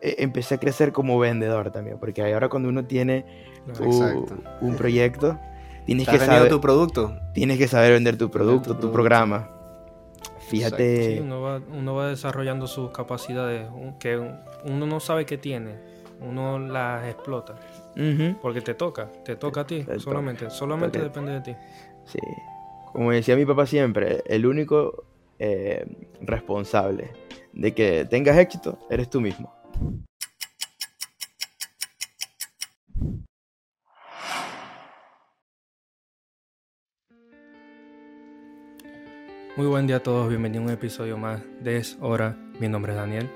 eh, empecé a crecer como vendedor también, porque ahora cuando uno tiene un proyecto, tienes que saber tu producto. Tienes que saber vender tu producto, tu, programa. Fíjate. Sí, uno, va, uno va desarrollando sus capacidades que uno no sabe que tiene, uno las explota. Porque te toca, te toca a ti, solamente, solamente depende de ti. Sí, como decía mi papá siempre, el único eh, responsable de que tengas éxito eres tú mismo. Muy buen día a todos, bienvenidos a un episodio más de Es Hora. Mi nombre es Daniel.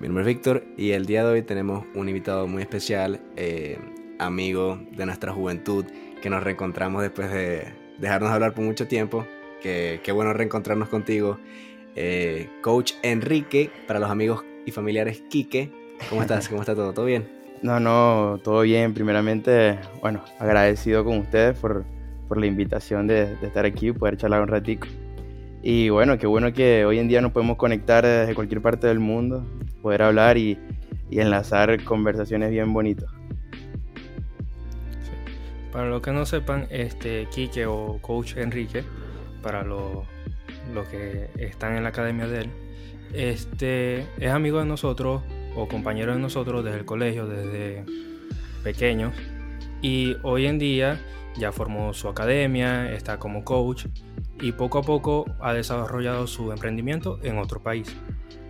Mi nombre es Víctor y el día de hoy tenemos un invitado muy especial, eh, amigo de nuestra juventud, que nos reencontramos después de dejarnos hablar por mucho tiempo. Que, qué bueno reencontrarnos contigo. Eh, Coach Enrique, para los amigos y familiares Quique. ¿Cómo estás? ¿Cómo está todo? ¿Todo bien? No, no, todo bien. Primeramente, bueno, agradecido con ustedes por, por la invitación de, de estar aquí y poder charlar un ratico. Y bueno, qué bueno que hoy en día nos podemos conectar desde cualquier parte del mundo, poder hablar y, enlazar conversaciones bien bonitas. Para los que no sepan, este Quique o Coach Enrique, para los, que están en la academia de él, este es amigo de nosotros o compañero de nosotros desde el colegio, desde pequeños. Y hoy en día ya formó su academia, está como coach y poco a poco ha desarrollado su emprendimiento en otro país.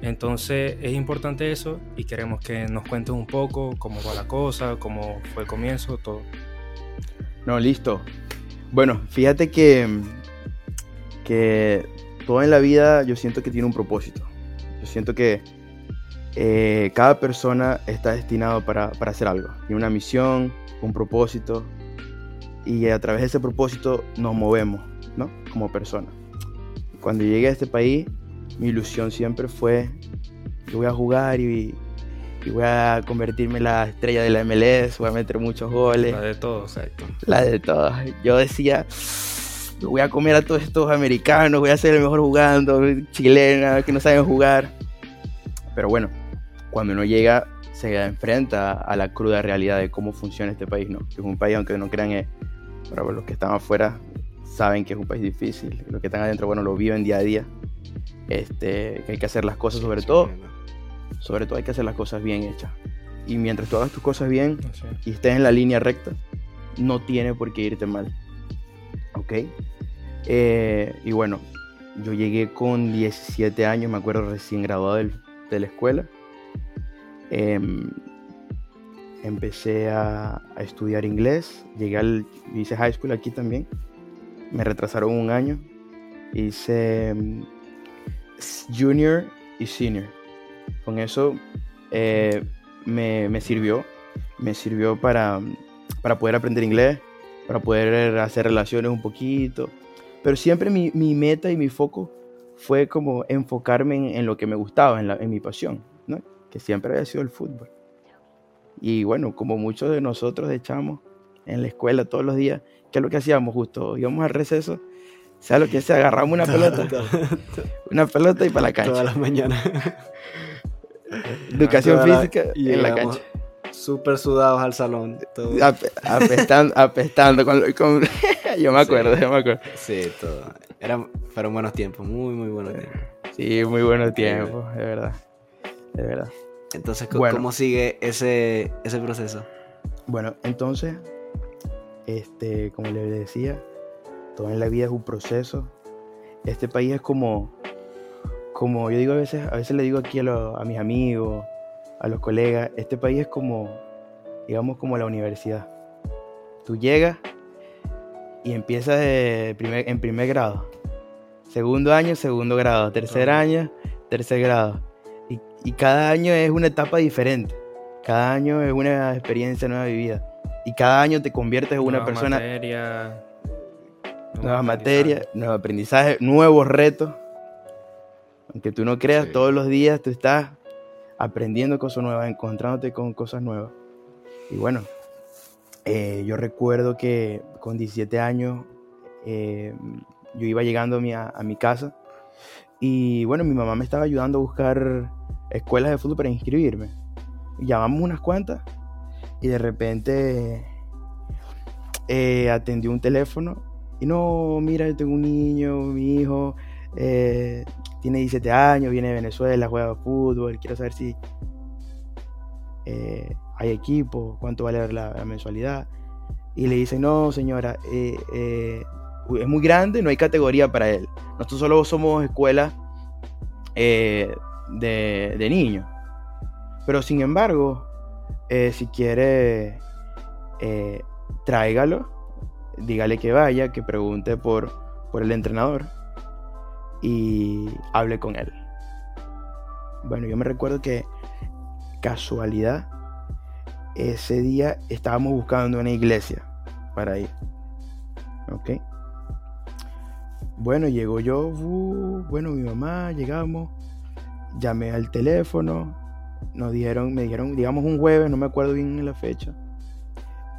Entonces es importante eso y queremos que nos cuentes un poco cómo va la cosa, cómo fue el comienzo, todo. No, listo. Bueno, fíjate que, que todo en la vida yo siento que tiene un propósito. Yo siento que eh, cada persona está destinado para, para hacer algo. Tiene una misión, un propósito, y a través de ese propósito nos movemos, ¿no? Como personas. Cuando llegué a este país, mi ilusión siempre fue, yo voy a jugar y, voy a convertirme en la estrella de la MLS, voy a meter muchos goles. La de todos, exacto. La de todos. Yo decía, voy a comer a todos estos americanos, voy a ser el mejor jugando, chilena, que no saben jugar. Pero bueno, cuando uno llega, se enfrenta a la cruda realidad de cómo funciona este país, ¿no? Es un país, aunque no crean, es pero los que están afuera saben que es un país difícil. Los que están adentro, bueno, lo viven día a día. Este, que hay que hacer las cosas, sobre todo, sobre todo hay que hacer las cosas bien hechas. Y mientras tú hagas tus cosas bien y estés en la línea recta, no tiene por qué irte mal. ¿Ok? Eh, y bueno, yo llegué con 17 años, me acuerdo recién graduado de la escuela. Eh, empecé a, estudiar inglés, llegué al, hice high school aquí también, me retrasaron un año, hice mm, junior y senior. Con eso eh, me, sirvió, me sirvió para, para poder aprender inglés, para poder hacer relaciones un poquito, pero siempre mi, meta y mi foco fue como enfocarme en, lo que me gustaba, en, en mi pasión, ¿no? que siempre había sido el fútbol. Y bueno, como muchos de nosotros echamos en la escuela todos los días, ¿qué es lo que hacíamos justo? Íbamos al receso, sea lo que sea, agarramos una pelota, una pelota y para la cancha. Todas las mañanas. Educación física y en la cancha. Súper sudados al salón. apestando, apestando con, yo me acuerdo, yo me acuerdo. Sí, todo. Eran, fueron buenos tiempos, muy, muy buenos tiempos. Sí, muy buenos tiempos, de verdad. De verdad. Entonces, ¿cómo sigue ese, ese proceso? Bueno, entonces, este, como les decía, todo en la vida es un proceso. Este país es como, como yo digo a veces, a veces le digo aquí a, mis amigos, a los colegas, este país es como, digamos, como la universidad. Tú llegas y empiezas de primer, en primer grado. Segundo año, segundo grado. Tercer año, tercer grado y cada año es una etapa diferente. Cada año es una experiencia nueva vivida. Y cada año te conviertes en una persona. Materia, nuevas materias, nuevos aprendizaje, nuevos retos. Aunque tú no creas, todos los días tú estás aprendiendo cosas nuevas, encontrándote con cosas nuevas. Y bueno, eh, yo recuerdo que con 17 años eh, yo iba llegando a mi, casa y bueno, mi mamá me estaba ayudando a buscar escuelas de fútbol para inscribirme. llamamos unas cuantas y de repente eh, un teléfono y no, mira, yo tengo un niño, mi hijo eh, tiene 17 años, viene de Venezuela, juega fútbol, quiero saber si eh, hay equipo, cuánto vale la, mensualidad. Y le dice, no, señora, es muy grande, no hay categoría para él. Nosotros solo somos escuela de, de niños. Pero sin embargo, si quiere tráigalo, dígale que vaya, que pregunte por, por el entrenador y hable con él. Bueno, yo me recuerdo que casualidad, ese día estábamos buscando una iglesia para ir. ¿Ok? Bueno, llegó yo, uh, bueno, mi mamá, llegamos, llamé al teléfono, nos dijeron, me dijeron, digamos un jueves, no me acuerdo bien la fecha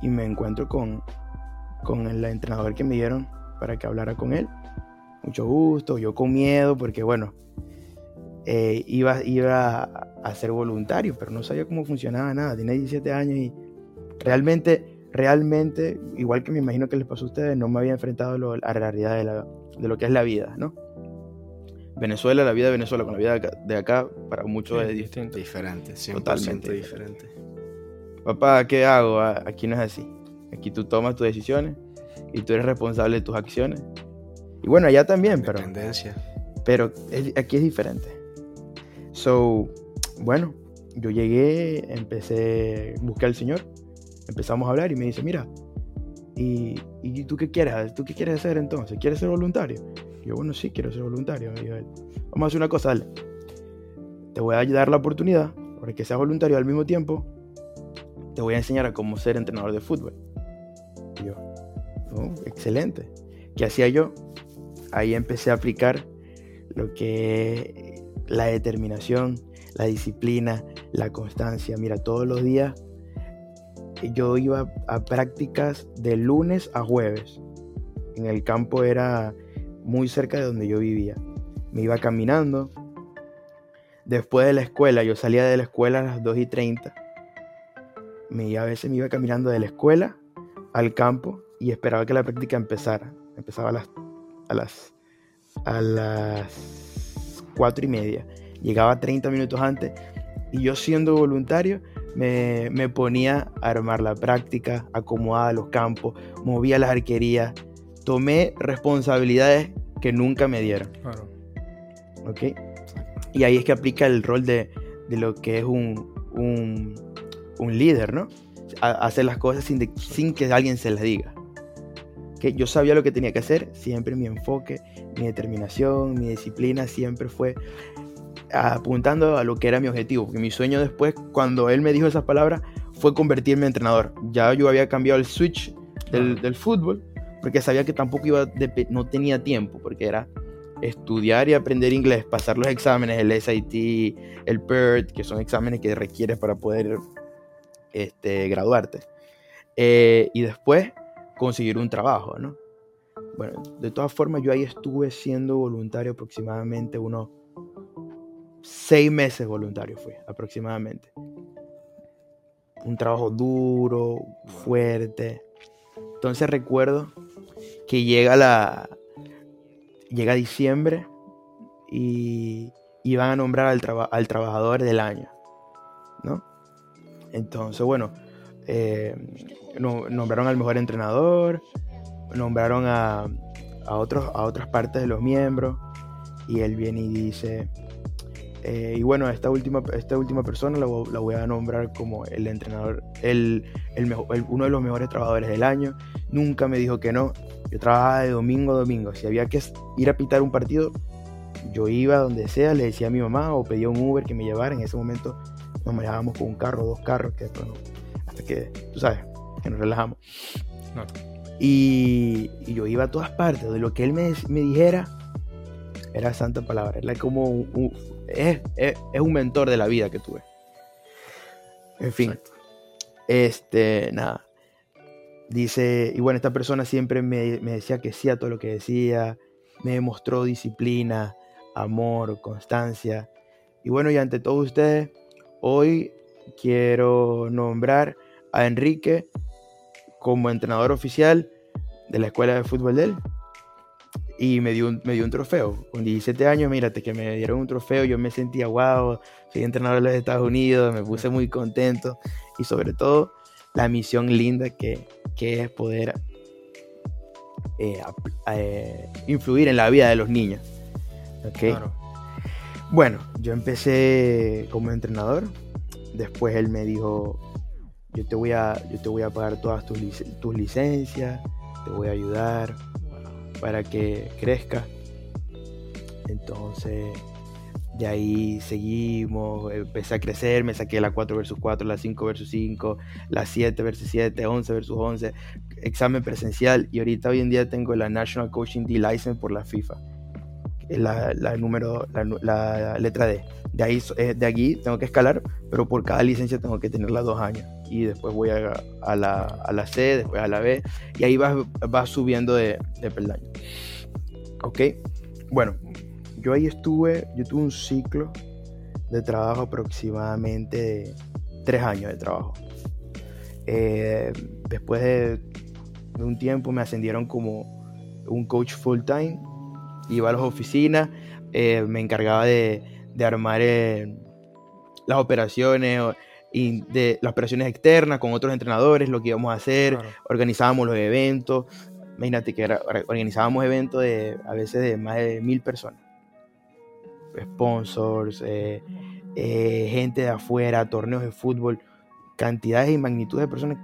y me encuentro con, con el entrenador que me dieron para que hablara con él. Mucho gusto, yo con miedo porque bueno, eh, iba, iba a ser voluntario, pero no sabía cómo funcionaba nada. Tenía 17 años y realmente, realmente, igual que me imagino que les pasó a ustedes, no me había enfrentado a la realidad de, lo que es la vida, ¿no? Venezuela, la vida de Venezuela con la vida de acá, para muchos es distinto. Diferente, Totalmente diferente papá, ¿qué hago? Ah, aquí no es así. Aquí tú tomas tus decisiones y tú eres responsable de tus acciones. Y bueno, allá también, pero... Pero aquí es diferente. So, bueno, yo llegué, empecé, busqué al Señor, empezamos a hablar y me dice, mira, ¿y, ¿y tú qué quieres? ¿Tú qué quieres hacer entonces? ¿Quieres ser voluntario? Y yo, bueno, sí, quiero ser voluntario. vamos a hacer una cosa, dale. Te voy a dar la oportunidad para que seas voluntario al mismo tiempo te voy a enseñar a cómo ser entrenador de fútbol. Y yo, oh, excelente. ¿Qué hacía yo? Ahí empecé a aplicar lo que la determinación, la disciplina, la constancia. Mira, todos los días yo iba a prácticas de lunes a jueves. En el campo era muy cerca de donde yo vivía. Me iba caminando. Después de la escuela, yo salía de la escuela a las 2 y 30 me, a veces me iba caminando de la escuela al campo y esperaba que la práctica empezara. Empezaba a las, a las, a las 4 y media. Llegaba 30 minutos antes y yo siendo voluntario me, me ponía a armar la práctica, acomodaba los campos, movía las arquerías, tomé responsabilidades que nunca me dieron. ¿Ok? Y ahí es que aplica el rol de, de lo que es un, un un líder, ¿no? hacer las cosas sin, sin, que alguien se las diga. Que yo sabía lo que tenía que hacer, siempre mi enfoque, mi determinación, mi disciplina siempre fue apuntando a lo que era mi objetivo. Porque mi sueño después, cuando él me dijo esas palabras, fue convertirme en entrenador. Ya yo había cambiado el switch del, fútbol, porque sabía que tampoco iba, no tenía tiempo, porque era estudiar y aprender inglés, pasar los exámenes, el SAT, el PERT, que son exámenes que requieres para poder este, graduarte. Eh, y después conseguir un trabajo, ¿no? Bueno, de todas formas, yo ahí estuve siendo voluntario aproximadamente unos seis meses voluntario fue, aproximadamente. Un trabajo duro, fuerte. Entonces recuerdo que llega la. Llega diciembre y, iban van a nombrar al, al trabajador del año, ¿no? Entonces, bueno, eh, nombraron al mejor entrenador, nombraron a, otros, a otras partes de los miembros, y él viene y dice, eh, y bueno, esta última, esta última persona la, voy a nombrar como el entrenador, el, uno de los mejores trabajadores del año. Nunca me dijo que no. Yo trabajaba de domingo a domingo. Si había que ir a pitar un partido, yo iba donde sea, le decía a mi mamá o pedía un Uber que me llevara. En ese momento nos manejábamos con un carro, dos carros, que hasta que, tú sabes, que nos relajamos. Y, yo iba a todas partes, de lo que él me, me dijera, era santa palabra, era como un, es, un mentor de la vida que tuve. En fin, este, nada. Dice, y bueno, esta persona siempre me, me decía que sí a todo lo que decía, me demostró disciplina, amor, constancia. Y bueno, y ante todos ustedes, Hoy quiero nombrar a Enrique como entrenador oficial de la escuela de fútbol de él. Y me dio, un, me dio un trofeo. Con 17 años, mírate, que me dieron un trofeo, yo me sentía, wow, soy entrenador de los Estados Unidos, me puse muy contento. Y sobre todo, la misión linda que, que es poder eh, eh, influir en la vida de los niños. ¿okay? Bueno, yo empecé como entrenador. Después él me dijo, yo te voy a, yo te voy a pagar todas tus, tus licencias, te voy a ayudar para que crezca. Entonces, de ahí seguimos, empecé a crecer, me saqué la 4 versus 4, la 5 versus 5, la 7 versus 7, 11 versus 11, examen presencial y ahorita hoy en día tengo la National Coaching D License por la FIFA. La, la número, la, la, letra D. De ahí, eh, de aquí tengo que escalar, pero por cada licencia tengo que tenerla dos años. Y después voy a, a, la, a la C, después a la B, y ahí vas, vas subiendo de, de peldaño. Ok, bueno, yo ahí estuve, yo tuve un ciclo de trabajo aproximadamente de tres años de trabajo. Eh, después de, un tiempo me ascendieron como un coach full time, iba a las oficinas, eh, me encargaba de, de armar eh, las operaciones y de las operaciones externas con otros entrenadores, lo que íbamos a hacer, organizábamos los eventos. Imagínate que organizábamos eventos de a veces de más de mil personas sponsors, eh, eh, gente de afuera, torneos de fútbol, cantidades y magnitudes de personas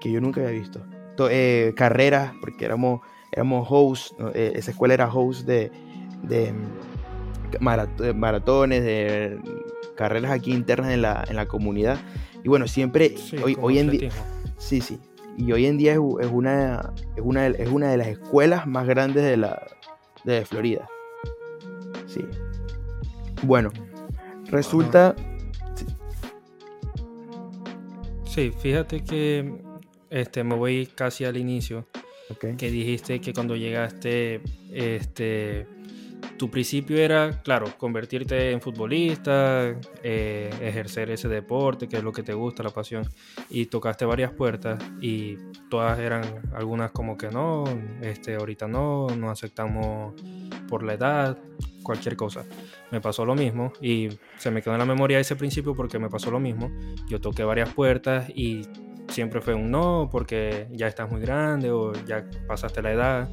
que yo nunca había visto. Eh, carreras, porque éramos, éramos hosts, esa escuela era host de, de, maratones, de carreras aquí internas en la, en la comunidad. Y bueno, siempre, hoy, hoy en día... Sí, sí. Y hoy en día es, una, es, una, es una de las escuelas más grandes de, la, de Florida. Sí. Bueno, resulta... Sí, fíjate que este, me voy casi al inicio. Que dijiste que cuando llegaste, este, tu principio era, claro, convertirte en futbolista, eh, ejercer ese deporte, que es lo que te gusta, la pasión, y tocaste varias puertas y todas eran algunas como que no, este, ahorita no, no aceptamos por la edad, cualquier cosa. Me pasó lo mismo y se me quedó en la memoria ese principio porque me pasó lo mismo. Yo toqué varias puertas y siempre fue un no porque ya estás muy grande o ya pasaste la edad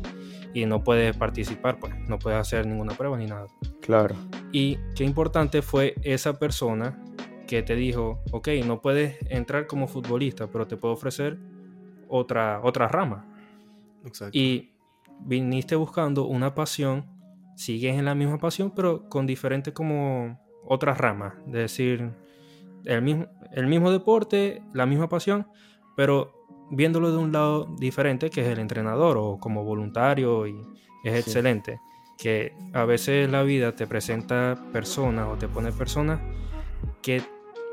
y no puedes participar, pues no puedes hacer ninguna prueba ni nada. Claro. Y qué importante fue esa persona que te dijo, ok, no puedes entrar como futbolista, pero te puedo ofrecer otra, otra rama. Exacto. Y viniste buscando una pasión sigues en la misma pasión, pero con diferentes como otras ramas. Es decir, el mismo, el mismo deporte, la misma pasión, pero viéndolo de un lado diferente, que es el entrenador o como voluntario, y es excelente. Que a veces la vida te presenta personas o te pone personas que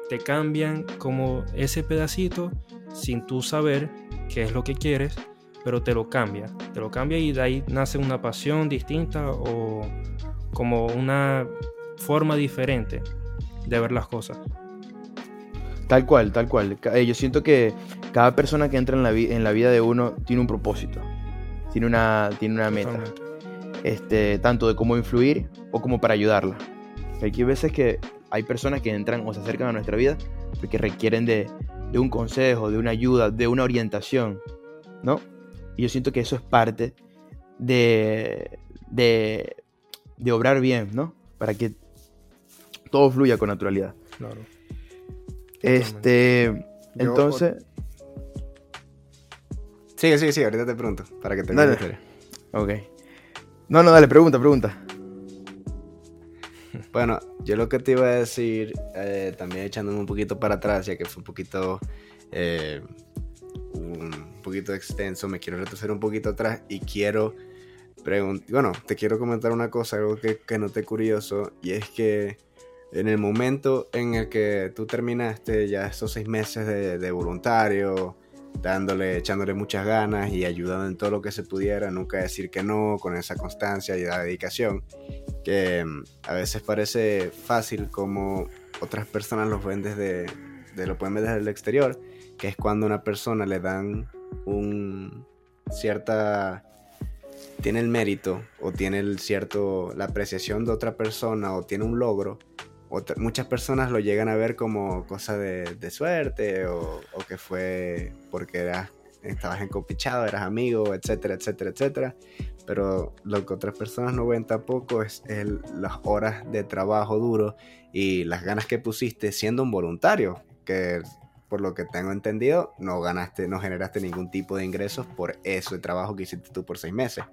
te cambian como ese pedacito sin tú saber qué es lo que quieres pero te lo cambia, te lo cambia y de ahí nace una pasión distinta o como una forma diferente de ver las cosas. Tal cual, tal cual. Eh, yo siento que cada persona que entra en la, en la vida de uno tiene un propósito, tiene una, tiene una meta, este, tanto de cómo influir o como para ayudarla. Hay veces que hay personas que entran o se acercan a nuestra vida porque requieren de, de un consejo, de una ayuda, de una orientación, ¿no? Y yo siento que eso es parte de, de, de obrar bien, ¿no? Para que todo fluya con naturalidad. Claro. Este, entonces... Sigue, sigue, sigue, ahorita te pregunto, para que te dale. Ok. No, no, dale, pregunta, pregunta. Bueno, yo lo que te iba a decir, eh, también echándome un poquito para atrás, ya que fue un poquito eh, un poquito extenso, me quiero retroceder un poquito atrás y quiero preguntar, bueno, te quiero comentar una cosa, algo que, que noté curioso, y es que en el momento en el que tú terminaste ya esos seis meses de, voluntario, dándole, echándole muchas ganas y ayudando en todo lo que se pudiera, nunca decir que no, con esa constancia y la dedicación, que mm, a veces parece fácil como otras personas los ven desde, de, lo pueden ver desde el exterior, que es cuando a una persona le dan un cierta tiene el mérito o tiene el cierto la apreciación de otra persona o tiene un logro muchas personas lo llegan a ver como cosa de, suerte o, que fue porque eras, estabas encopichado, eras amigo, etcétera, etcétera, etcétera. Pero lo que otras personas no ven tampoco es las horas de trabajo duro y las ganas que pusiste siendo un voluntario, que por lo que tengo entendido, no ganaste, no generaste ningún tipo de ingresos por ese trabajo que hiciste tú por seis meses.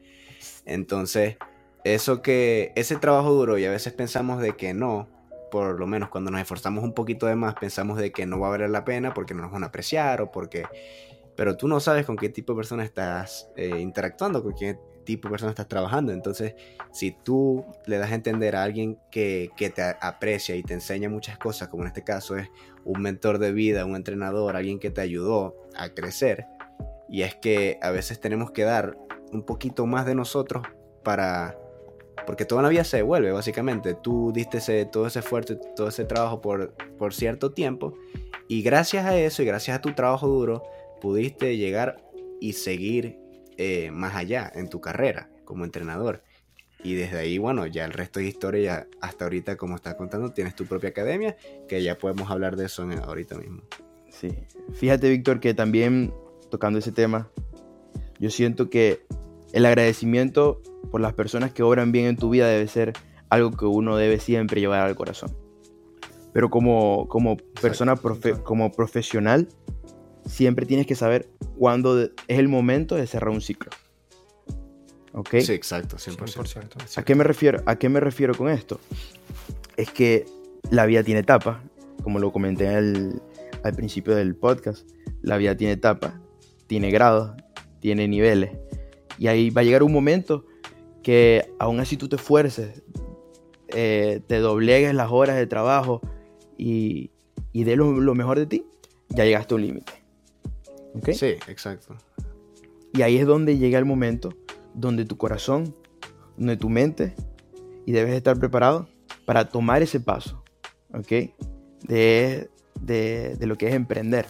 Entonces, eso que, ese trabajo duro, y a veces pensamos de que no, por lo menos cuando nos esforzamos un poquito de más, pensamos de que no va a valer la pena porque no nos van a apreciar o porque... Pero tú no sabes con qué tipo de persona estás eh, interactuando, con qué tipo de persona estás trabajando. Entonces, si tú le das a entender a alguien que, que, te aprecia y te enseña muchas cosas, como en este caso es un mentor de vida, un entrenador, alguien que te ayudó a crecer, y es que a veces tenemos que dar un poquito más de nosotros para... Porque toda la vida se devuelve, básicamente. Tú diste todo ese esfuerzo, todo ese trabajo por, por cierto tiempo. Y gracias a eso y gracias a tu trabajo duro, pudiste llegar y seguir eh, más allá en tu carrera como entrenador. Y desde ahí, bueno, ya el resto de historia, hasta ahorita, como estás contando, tienes tu propia academia, que ya podemos hablar de eso ahorita mismo. Sí, fíjate, Víctor, que también tocando ese tema, yo siento que el agradecimiento por las personas que obran bien en tu vida debe ser algo que uno debe siempre llevar al corazón. Pero como, como persona, como profesional, siempre tienes que saber cuándo es el momento de cerrar un ciclo. ¿Ok? Sí, exacto, 100%. ¿A qué, me refiero, ¿A qué me refiero con esto? Es que la vida tiene etapas, como lo comenté al, al principio del podcast. La vida tiene etapas, tiene grados, tiene niveles. Y ahí va a llegar un momento que aún así tú te esfuerces, eh, te doblegues las horas de trabajo y, y de lo, mejor de ti, ya llegaste a un límite. ¿Okay? Sí, exacto. Y ahí es donde llega el momento donde tu corazón, donde tu mente, y debes estar preparado para tomar ese paso, ¿ok? De, de, de lo que es emprender.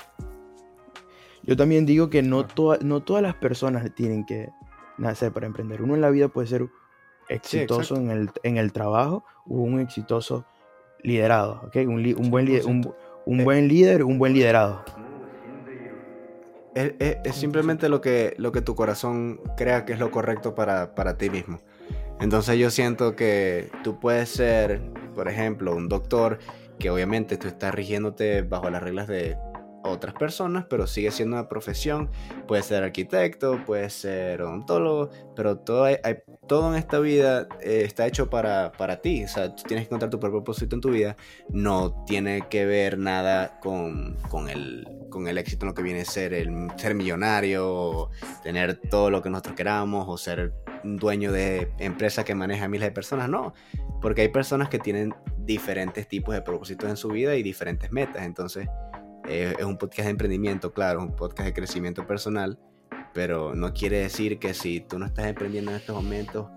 Yo también digo que no, no todas las personas tienen que nacer para emprender. Uno en la vida puede ser exitoso en, el, en, el, trabajo o un exitoso liderado, ¿okay? un, un, buen, un, un eh. buen líder, un buen liderado. Es, es, simplemente lo que, lo que tu corazón crea que es lo correcto para, para ti mismo. Entonces yo siento que tú puedes ser, por ejemplo, un doctor que obviamente tú estás rigiéndote bajo las reglas de otras personas, pero sigue siendo una profesión. Puede ser arquitecto, puede ser odontólogo, pero todo, hay, todo en esta vida eh, está hecho para, para ti. O sea, tú tienes que encontrar tu propio propósito en tu vida. No tiene que ver nada con, con, el, con el éxito en lo que viene a ser el ser millonario, o tener todo lo que nosotros queramos, o ser un dueño de empresa que maneja miles de personas. No, porque hay personas que tienen diferentes tipos de propósitos en su vida y diferentes metas. Entonces, eh, es un podcast de emprendimiento, claro, un podcast de crecimiento personal, pero no quiere decir que si tú no estás emprendiendo en estos momentos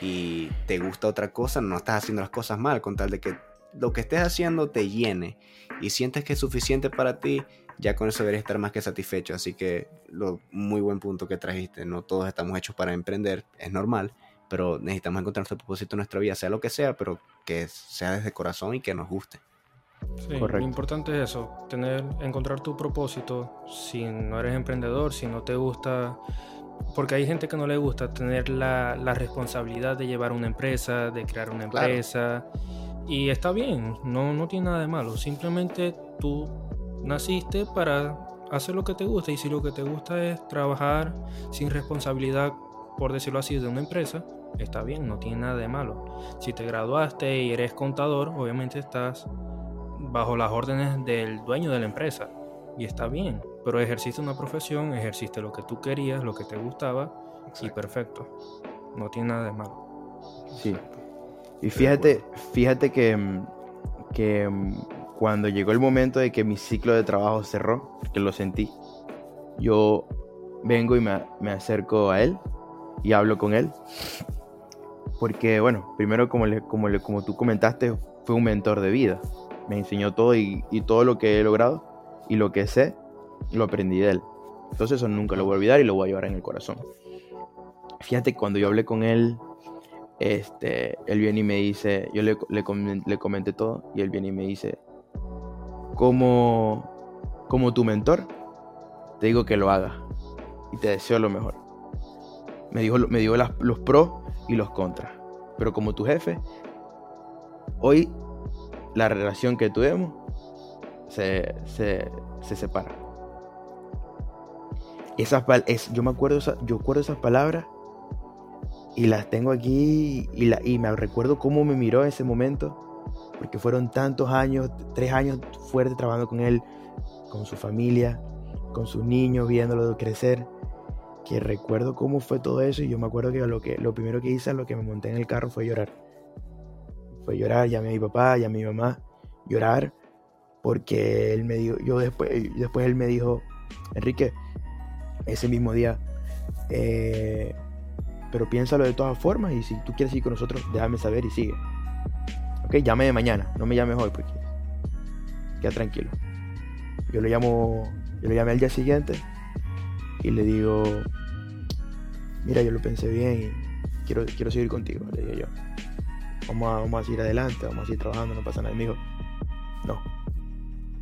y te gusta otra cosa, no estás haciendo las cosas mal, con tal de que lo que estés haciendo te llene y sientes que es suficiente para ti, ya con eso deberías estar más que satisfecho. Así que lo muy buen punto que trajiste, no todos estamos hechos para emprender, es normal, pero necesitamos encontrar nuestro propósito en nuestra vida, sea lo que sea, pero que sea desde corazón y que nos guste. Sí, lo importante es eso, tener, encontrar tu propósito. Si no eres emprendedor, si no te gusta, porque hay gente que no le gusta tener la, la responsabilidad de llevar una empresa, de crear una empresa, y está bien, no, no tiene nada de malo, simplemente tú naciste para hacer lo que te gusta y si lo que te gusta es trabajar sin responsabilidad, por decirlo así, de una empresa, está bien, no tiene nada de malo. Si te graduaste y eres contador, obviamente estás bajo las órdenes del dueño de la empresa. Y está bien, pero ejerciste una profesión, ejerciste lo que tú querías, lo que te gustaba, y perfecto. No tiene nada de malo. Sí. Y fíjate, fíjate que, mm, que mm, cuando llegó el momento de que mi ciclo de trabajo cerró, que lo sentí, yo vengo y me, me acerco a él y hablo con él. Porque, bueno, primero, como, le, como, le, como tú comentaste, fue un mentor de vida me enseñó todo y, todo lo que he logrado y lo que sé, lo aprendí de él. Entonces eso nunca lo voy a olvidar y lo voy a llevar en el corazón. Fíjate, cuando yo hablé con él, este, él viene y me dice, yo le, le, le comenté todo y él viene y me dice, como, como tu mentor, te digo que lo haga y te deseo lo mejor. Me dijo, me dio los pros y los contras. Pero como tu jefe, hoy la relación que tuvimos se, se, se separa. Esas, es, yo me acuerdo, yo acuerdo esas palabras y las tengo aquí y, la, y me recuerdo cómo me miró en ese momento, porque fueron tantos años, tres años fuertes trabajando con él, con su familia, con sus niños, viéndolo crecer, que recuerdo cómo fue todo eso y yo me acuerdo que lo, que, lo primero que hice, lo que me monté en el carro fue llorar. Fue llorar, llamé a mi papá, llamé a mi mamá, llorar, porque él me dijo, yo después, después él me dijo, Enrique, ese mismo día, eh, pero piénsalo de todas formas y si tú quieres ir con nosotros, déjame saber y sigue. Ok, llame mañana, no me llames hoy porque queda tranquilo. Yo le llamo, yo le llamé al día siguiente y le digo, mira, yo lo pensé bien y quiero, quiero seguir contigo, le digo yo. Vamos a, vamos a seguir adelante, vamos a seguir trabajando, no pasa nada. Y me dijo, no,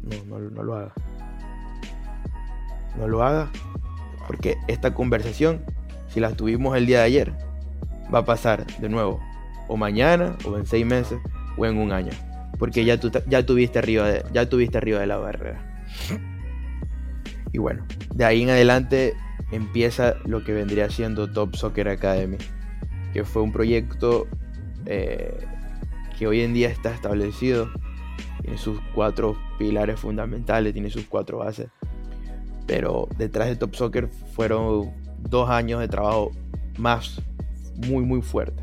no, no, no lo haga. No lo haga porque esta conversación si las tuvimos el día de ayer, va a pasar de nuevo, o mañana, o en seis meses, o en un año. Porque ya, tú, ya, tuviste, arriba de, ya tuviste arriba de la barrera. Y bueno, de ahí en adelante empieza lo que vendría siendo Top Soccer Academy, que fue un proyecto eh, que hoy en día está establecido, tiene sus cuatro pilares fundamentales, tiene sus cuatro bases, pero detrás de Top Soccer fueron dos años de trabajo más muy, muy fuerte.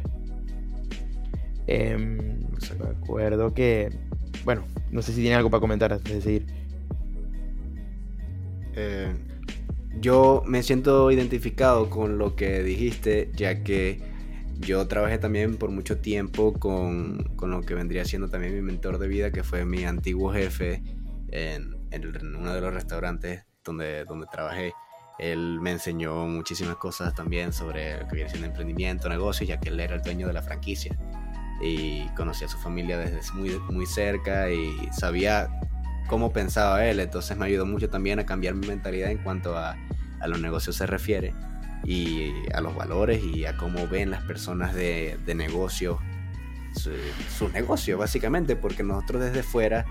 Em, me acuerdo que, bueno, no sé si tiene algo para comentar antes de seguir. Eh, yo me siento identificado con lo que dijiste, ya que yo trabajé también por mucho tiempo con, con lo que vendría siendo también mi mentor de vida, que fue mi antiguo jefe en, en uno de los restaurantes donde, donde trabajé. Él me enseñó muchísimas cosas también sobre lo que viene siendo emprendimiento, negocios, ya que él era el dueño de la franquicia. Y conocía a su familia desde muy, muy cerca y sabía cómo pensaba él. Entonces me ayudó mucho también a cambiar mi mentalidad en cuanto a, a los negocios se refiere y a los valores y a cómo ven las personas de, de negocios sus negocios, básicamente, porque nosotros desde fuera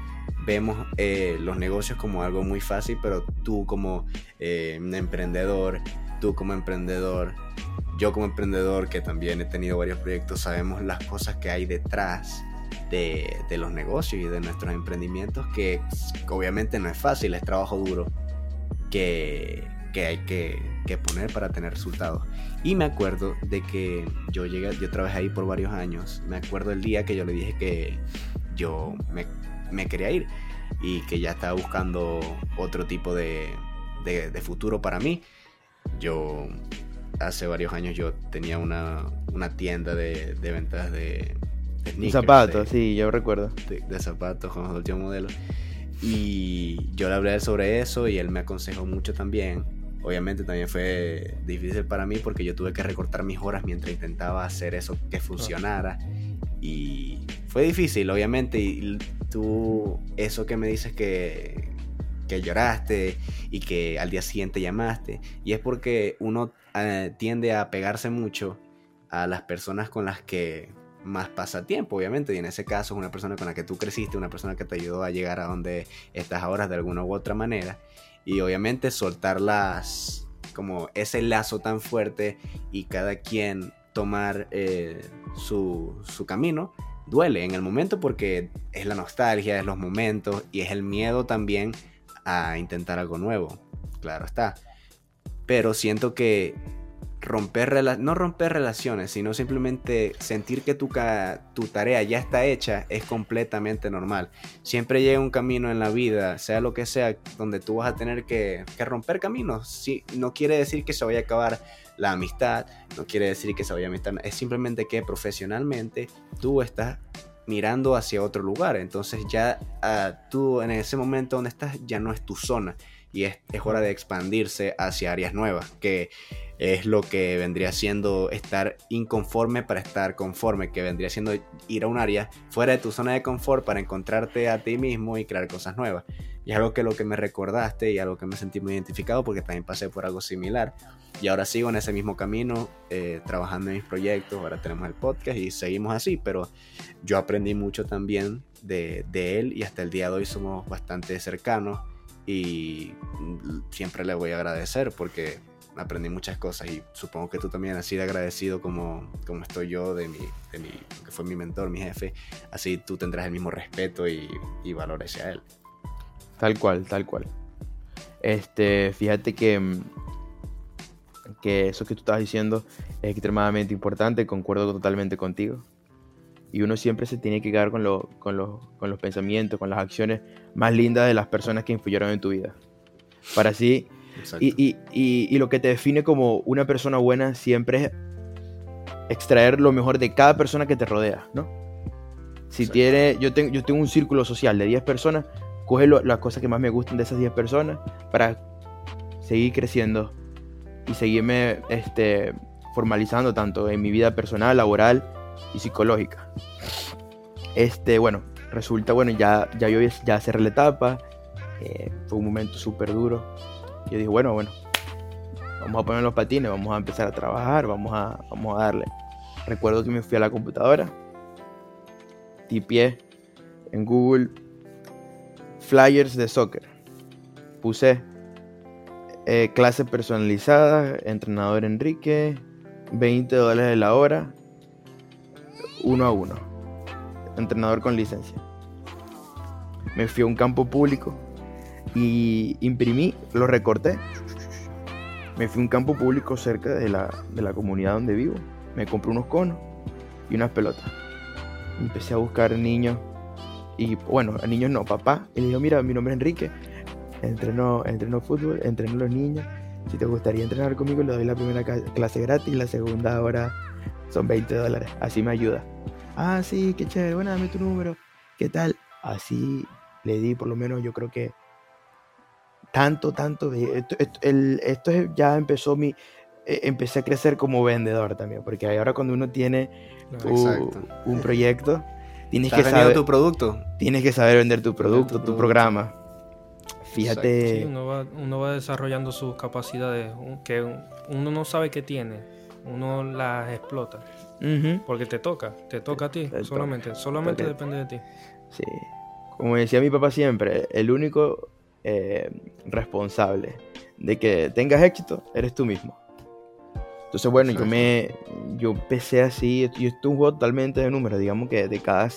vemos eh, los negocios como algo muy fácil, pero tú como eh, emprendedor, tú como emprendedor, yo como emprendedor que también he tenido varios proyectos, sabemos las cosas que hay detrás de, de los negocios y de nuestros emprendimientos, que obviamente no es fácil, es trabajo duro, que, que hay que, que, poner para tener resultados. Y me acuerdo de que yo llegué, yo trabajé ahí por varios años. Me acuerdo el día que yo le dije que yo me me quería ir y que ya estaba buscando otro tipo de, de, futuro para mí. Yo hace varios años yo tenía una, una tienda de, de ventas de, de zapatos, sí, yo recuerdo. De, zapatos con los últimos modelos. Y yo le hablé sobre eso y él me aconsejó mucho también. Obviamente también fue difícil para mí porque yo tuve que recortar mis horas mientras intentaba hacer eso que funcionara. Y fue difícil, obviamente, y tú, eso que me dices que, que lloraste y que al día siguiente llamaste, y es porque uno eh, tiende a pegarse mucho a las personas con las que más pasa tiempo, obviamente, y en ese caso es una persona con la que tú creciste, una persona que te ayudó a llegar a donde estás ahora de alguna u otra manera, y obviamente soltarlas como ese lazo tan fuerte y cada quien tomar eh, su, su camino, duele en el momento porque es la nostalgia, es los momentos y es el miedo también a intentar algo nuevo. Claro está. Pero siento que romper no romper relaciones, sino simplemente sentir que tu, tu tarea ya está hecha es completamente normal. Siempre llega un camino en la vida, sea lo que sea, donde tú vas a tener que, que romper caminos. Sí, no quiere decir que se vaya a acabar la amistad, no quiere decir que se vaya a amistad, es simplemente que profesionalmente tú estás mirando hacia otro lugar. Entonces ya ah, tú en ese momento donde estás ya no es tu zona y es, hora de expandirse hacia áreas nuevas, que es lo que vendría siendo estar inconforme para estar conforme, que vendría siendo ir a un área fuera de tu zona de confort para encontrarte a ti mismo y crear cosas nuevas. Y es algo que lo que me recordaste y algo que me sentí muy identificado porque también pasé por algo similar. Y ahora sigo en ese mismo camino, eh, trabajando en mis proyectos, ahora tenemos el podcast y seguimos así, pero yo aprendí mucho también de él y hasta el día de hoy somos bastante cercanos y siempre le voy a agradecer porque aprendí muchas cosas y supongo que tú también has sido agradecido como, como estoy yo de mi, de mi, que fue mi mentor, mi jefe, así tú tendrás el mismo respeto y, y valor hacia él. Tal cual, tal cual. Este, fíjate que, que eso que tú estabas diciendo es extremadamente importante, concuerdo totalmente contigo. Y uno siempre se tiene que quedar con, lo, con, lo, con los pensamientos, con las acciones más lindas de las personas que influyeron en tu vida. Para así y, y, y, y, lo que te define como una persona buena siempre es extraer lo mejor de cada persona que te rodea, ¿no? Si tiene, yo, tengo, yo tengo un círculo social de 10 personas, coge lo, las cosas que más me gustan de esas 10 personas para seguir creciendo y seguirme este, formalizando tanto en mi vida personal, laboral y psicológica. Este, bueno, resulta, bueno, ya, ya yo ya cerré la etapa, eh, fue un momento súper duro yo dije, bueno, bueno, vamos a poner los patines, vamos a empezar a trabajar, vamos a, vamos a darle. Recuerdo que me fui a la computadora, tipié en Google flyers de soccer. Puse eh, clase personalizada, entrenador Enrique, 20 dólares la hora, uno a uno. Entrenador con licencia. Me fui a un campo público y imprimí, lo recorté. Me fui a un campo público cerca de la, de la comunidad donde vivo. Me compré unos conos y unas pelotas. Empecé a buscar niños y bueno, a niños no, papá. Y le dijo, mira, mi nombre es Enrique, entreno, entreno fútbol, entreno a los niños. Si te gustaría entrenar conmigo, le doy la primera clase gratis, la segunda hora son 20 dólares. Así me ayuda. Ah, sí, qué chévere, bueno, dame tu número. ¿Qué tal? Así le di por lo menos, yo creo que tanto, tanto. Esto, esto, el, esto ya empezó mi. E, empecé a crecer como vendedor también, porque ahora cuando uno tiene un, un proyecto, tienes que saber tu producto. Tienes que saber vender tu producto, tu, producto. programa. Fíjate. Sí, uno, va, uno va desarrollando sus capacidades que uno no sabe que tiene, uno las explota. Uh -huh. Porque te toca, te toca a ti, te solamente, toca. solamente porque, depende de ti. Sí. Como decía mi papá siempre, el único eh, responsable de que tengas éxito eres tú mismo. Entonces, bueno, yo me yo empecé así, yo esto es un juego totalmente de números, digamos que de cada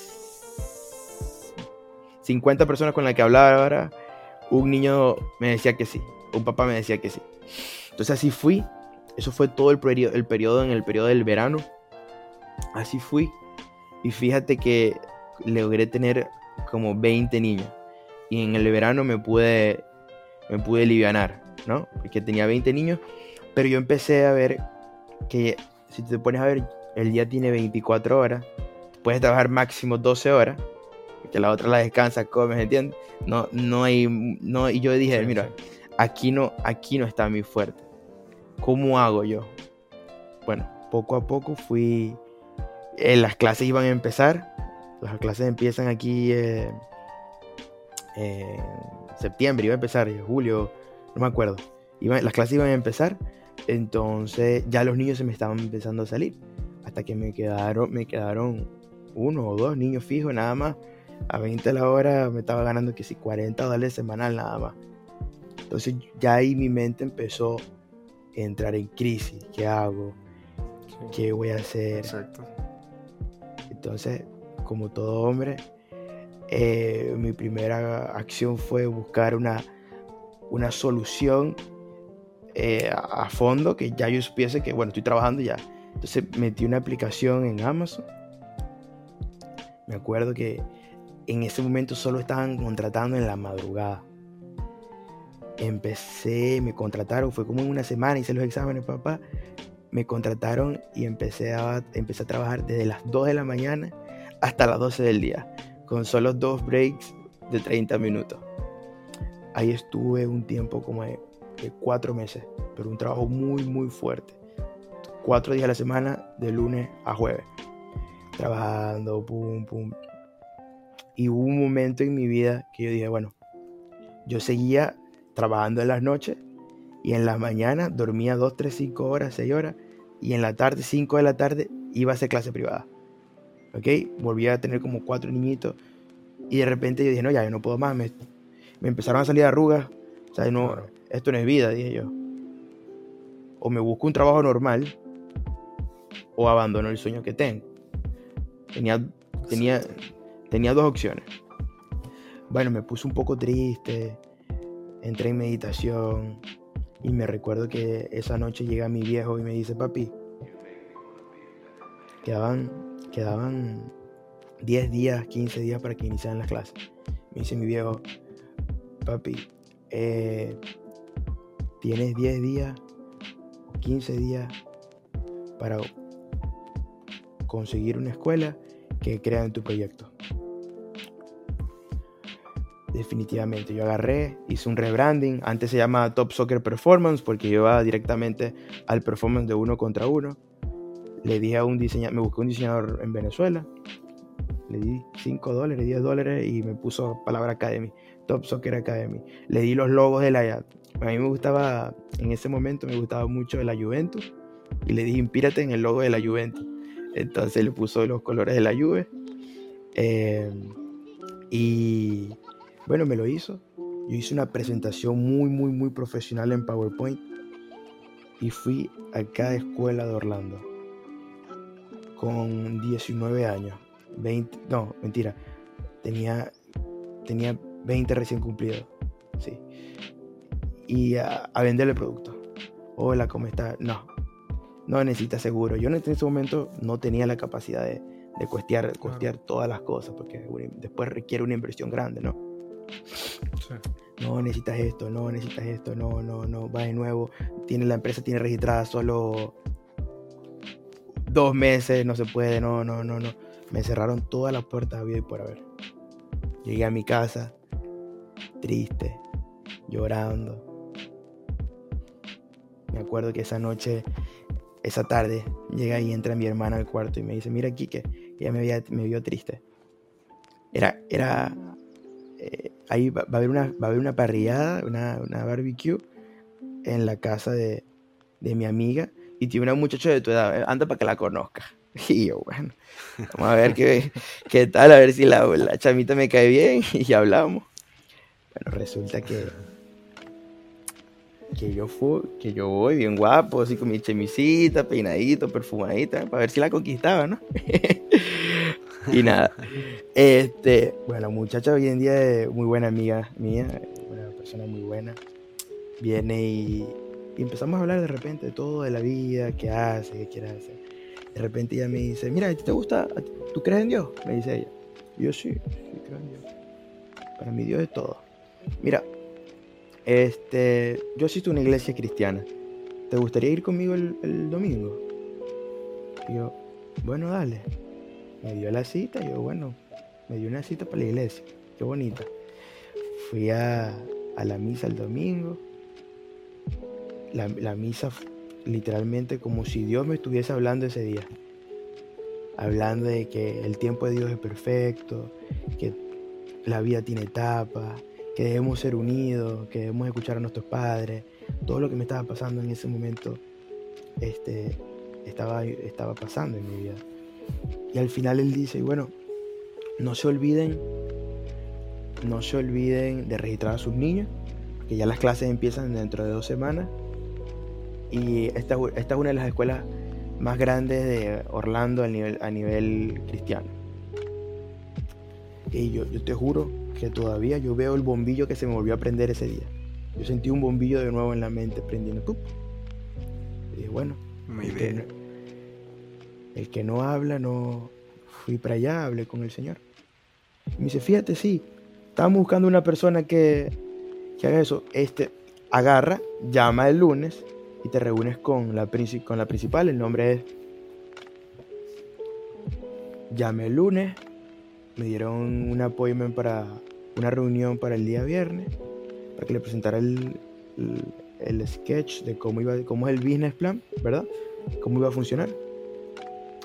50 personas con las que hablaba ahora, un niño me decía que sí, un papá me decía que sí. Entonces así fui, eso fue todo el periodo, el periodo en el periodo del verano, así fui. Y fíjate que logré tener como 20 niños y en el verano me pude, me pude alivianar, ¿no? Porque tenía 20 niños, pero yo empecé a ver que si te pones a ver, el día tiene 24 horas, puedes trabajar máximo 12 horas, porque la otra la descansas, comes, ¿entiendes? No, no hay, no, y yo dije, mira, aquí no, aquí no está mi fuerte. ¿Cómo hago yo? Bueno, poco a poco fui, eh, las clases iban a empezar, las clases empiezan aquí... Eh, en septiembre, iba a empezar, julio, no me acuerdo. Iba, las clases iban a empezar, entonces ya los niños se me estaban empezando a salir. Hasta que me quedaron, me quedaron uno o dos niños fijos nada más. A 20 la hora me estaba ganando que si 40 dólares semanal nada más. Entonces ya ahí mi mente empezó a entrar en crisis. ¿Qué hago? ¿Qué voy a hacer? Exacto. Entonces, como todo hombre, eh, mi primera acción fue buscar una, una solución eh, a fondo, que ya yo supiese que, bueno, estoy trabajando ya. Entonces metí una aplicación en Amazon. Me acuerdo que en ese momento solo estaban contratando en la madrugada. Empecé, me contrataron, fue como en una semana, hice los exámenes, papá. Me contrataron y empecé a, empecé a trabajar desde las 2 de la mañana hasta las 12 del día, con solo dos breaks de 30 minutos. Ahí estuve un tiempo como de, de cuatro meses, pero un trabajo muy, muy fuerte. Cuatro días a la semana, de lunes a jueves. Trabajando, pum, pum. Y hubo un momento en mi vida que yo dije, bueno, yo seguía trabajando en las noches y en las mañanas dormía 2, 3, 5 horas, 6 horas y en la tarde, 5 de la tarde, iba a hacer clase privada. ¿Ok? Volvía a tener como cuatro niñitos y de repente yo dije, no, ya, yo no puedo más. Me, me empezaron a salir arrugas. O sea, no, esto no es vida, dije yo. O me busco un trabajo normal o abandono el sueño que tengo. Tenía, tenía, tenía dos opciones. Bueno, me puse un poco triste, entré en meditación y me recuerdo que esa noche llega mi viejo y me dice, papi, quedaban, quedaban 10 días, 15 días para que iniciaran las clases. Me dice mi viejo, papi, eh, tienes 10 días, 15 días para conseguir una escuela que crea en tu proyecto. Definitivamente, yo agarré, hice un rebranding. Antes se llamaba Top Soccer Performance porque yo iba directamente al performance de uno contra uno. Le dije a un diseñador, me busqué un diseñador en Venezuela. Le di 5 dólares, 10 dólares y me puso palabra Academy, Top Soccer Academy. Le di los logos de la. A mí me gustaba, en ese momento me gustaba mucho la Juventus y le dije, inspírate en el logo de la Juventus. Entonces le puso los colores de la Juve. Eh, y bueno, me lo hizo. Yo hice una presentación muy, muy, muy profesional en PowerPoint y fui a cada escuela de Orlando con 19 años. 20, no, mentira. Tenía, tenía 20 recién cumplidos. Sí. Y a, a venderle producto. Hola, ¿cómo está? No, no necesita seguro. Yo en ese momento no tenía la capacidad de, de costear, costear todas las cosas, porque después requiere una inversión grande, ¿no? No necesitas esto, no necesitas esto, no, no, no, va de nuevo. Tiene, la empresa tiene registrada solo dos meses, no se puede, no, no, no, no. Me cerraron todas las puertas vida y por haber. Llegué a mi casa, triste, llorando. Me acuerdo que esa noche esa tarde llega y entra mi hermana al cuarto y me dice, mira Kike, ella me, me vio triste. Era, era, eh, ahí va, va, a haber una, va a haber una parrillada, una, una barbecue en la casa de, de, mi amiga y tiene una muchacha de tu edad, anda para que la conozca. Y yo, bueno, vamos a ver qué, qué tal, a ver si la, la chamita me cae bien y hablamos. Bueno, resulta que que yo fui, que yo voy bien guapo, así con mi chemisita, peinadito, perfumadita, para ver si la conquistaba, ¿no? y nada. Este, bueno, muchacha hoy en día es muy buena amiga mía, una persona muy buena. Viene y, empezamos a hablar de repente de todo de la vida, qué hace, qué quiere hacer. De repente ella me dice, mira, ¿te gusta? ¿Tú crees en Dios? Me dice ella. Yo sí, sí creo en Dios. Para mí Dios es todo. Mira, este, yo asisto a una iglesia cristiana. ¿Te gustaría ir conmigo el, el domingo? Y yo, bueno, dale. Me dio la cita, yo, bueno, me dio una cita para la iglesia. Qué bonita. Fui a, a la misa el domingo. La, la, misa literalmente como si Dios me estuviese hablando ese día. Hablando de que el tiempo de Dios es perfecto, que la vida tiene etapas, que debemos ser unidos, que debemos escuchar a nuestros padres. Todo lo que me estaba pasando en ese momento este, estaba, estaba pasando en mi vida. Y al final él dice, bueno, no se olviden, no se olviden de registrar a sus niños, que ya las clases empiezan dentro de dos semanas. Y esta, esta es una de las escuelas más grandes de Orlando a nivel, a nivel cristiano. Y yo, yo te juro que todavía yo veo el bombillo que se me volvió a prender ese día. Yo sentí un bombillo de nuevo en la mente prendiendo. ¡pup! Y dije, bueno, Muy el, bien. El que no habla, no fui para allá, hablé con el Señor. Me dice, fíjate, sí, estábamos buscando una persona que, que haga eso. Este agarra, llama el lunes y te reúnes con la, principal. El nombre es. Llame el lunes me dieron un appointment para una reunión para el día viernes, para que le presentara el, el, sketch de cómo, iba, cómo es el business plan, ¿verdad? Cómo iba a funcionar.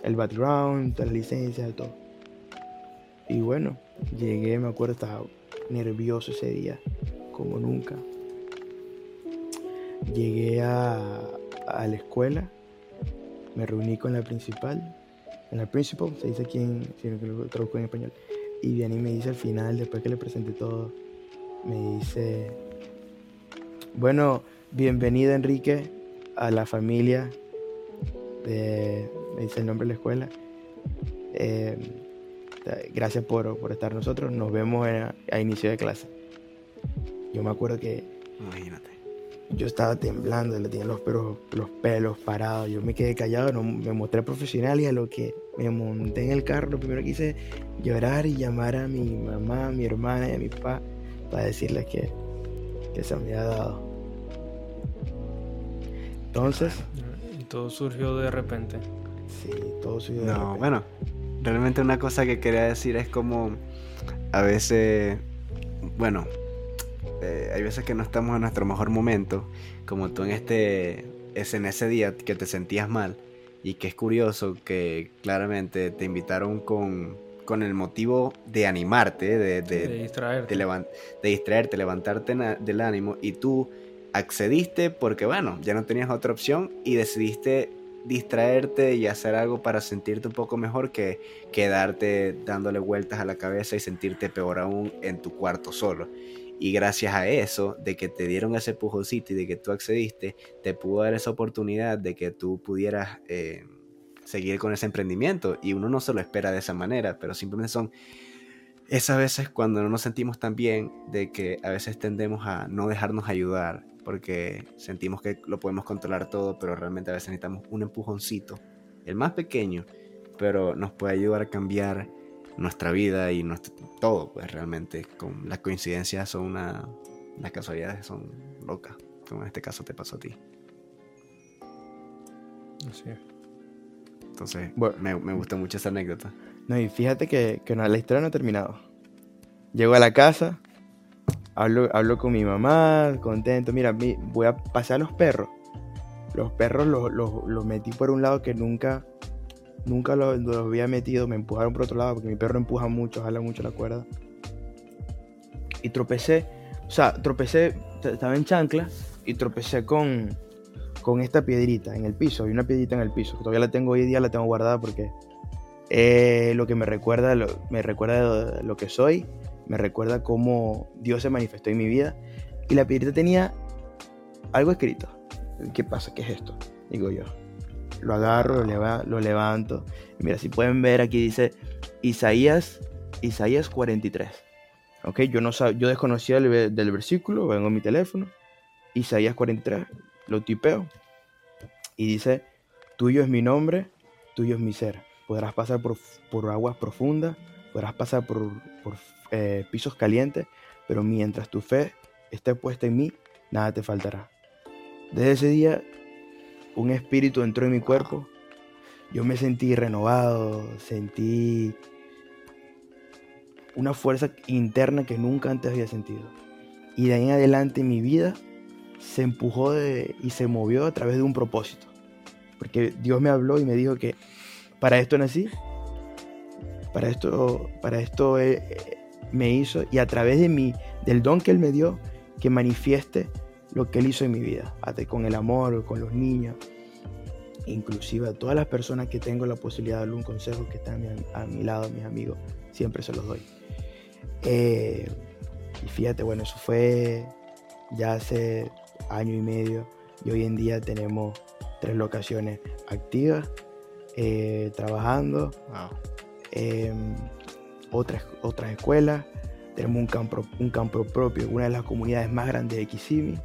El background, la licencia, todo. Y bueno, llegué, me acuerdo, estaba nervioso ese día, como nunca. Llegué a, a la escuela, me reuní con la principal, en la principal, se dice aquí en, si lo traduzco en español, y viene y me dice al final, después que le presenté todo, me dice, bueno, bienvenido Enrique a la familia de, me dice el nombre de la escuela. Eh, gracias por, por, estar nosotros, nos vemos a inicio de clase. Yo me acuerdo que... Imagínate yo estaba temblando, le tenía los pelos, los pelos parados. Yo me quedé callado, no, me mostré profesional y a lo que me monté en el carro, lo primero que hice llorar y llamar a mi mamá, a mi hermana y a mi papá para decirles que, que se me había dado. Entonces. Y todo surgió de repente. Sí, todo surgió de no, repente. bueno, realmente una cosa que quería decir es como a veces, bueno, eh, hay veces que no estamos en nuestro mejor momento, como tú en este, es en ese día que te sentías mal y que es curioso que claramente te invitaron con, con el motivo de animarte, de, de, De distraerte. de, de distraerte, levantarte del ánimo y tú accediste porque bueno, ya no tenías otra opción y decidiste distraerte y hacer algo para sentirte un poco mejor que quedarte dándole vueltas a la cabeza y sentirte peor aún en tu cuarto solo. Y gracias a eso, de que te dieron ese pujoncito y de que tú accediste, te pudo dar esa oportunidad de que tú pudieras eh, seguir con ese emprendimiento. Y uno no se lo espera de esa manera, pero simplemente son esas veces cuando no nos sentimos tan bien, de que a veces tendemos a no dejarnos ayudar, porque sentimos que lo podemos controlar todo, pero realmente a veces necesitamos un empujoncito, el más pequeño, pero nos puede ayudar a cambiar nuestra vida y nuestro, todo, pues realmente. Con, las coincidencias son una. Las casualidades son locas. Como en este caso te pasó a ti. Así es. Entonces, Bueno. me, me gusta mucho esa anécdota. No, y fíjate que, que no, la historia no ha terminado. Llego a la casa, hablo, hablo con mi mamá, contento. Mira, mi- voy a pasar los perros. Los perros los, los- metí por un lado que nunca, nunca los, los había metido. Me empujaron por otro lado porque mi perro empuja mucho, jala mucho la cuerda. Y tropecé, o sea, tropecé, estaba en chancla y tropecé con, con esta piedrita en el piso. Hay una piedrita en el piso, todavía la tengo hoy día, la tengo guardada porque eh, lo que me recuerda, lo, me recuerda lo que soy, me recuerda cómo Dios se manifestó en mi vida. Y la piedrita tenía algo escrito. ¿Qué pasa? ¿Qué es esto? Digo yo. Lo agarro, lo, leva- lo levanto. Mira, si pueden ver aquí dice Isaías, Isaías 43. Ok, yo, no sab- yo desconocía el ve- del versículo, vengo a mi teléfono. Isaías 43, lo tipeo. Y dice, tuyo es mi nombre, tuyo es mi ser. Podrás pasar por, por aguas profundas, podrás pasar por, eh, pisos calientes, pero mientras tu fe esté puesta en mí, nada te faltará. Desde ese día, un espíritu entró en mi cuerpo. Yo me sentí renovado, sentí una fuerza interna que nunca antes había sentido. Y de ahí en adelante mi vida se empujó y se movió a través de un propósito. Porque Dios me habló y me dijo que para esto nací, para esto, para esto me hizo y a través de mi, del don que Él me dio, que manifieste lo que Él hizo en mi vida, con el amor, con los niños, inclusive a todas las personas que tengo la posibilidad de darle un consejo que están a mi, a mi lado, mis amigos, siempre se los doy. Eh, y fíjate, bueno, eso fue ya hace año y medio y hoy en día tenemos tres locaciones activas, eh, trabajando, Wow. eh, otras, otras escuelas, tenemos un campo, un campo propio, una de las comunidades más grandes de Kissimmee.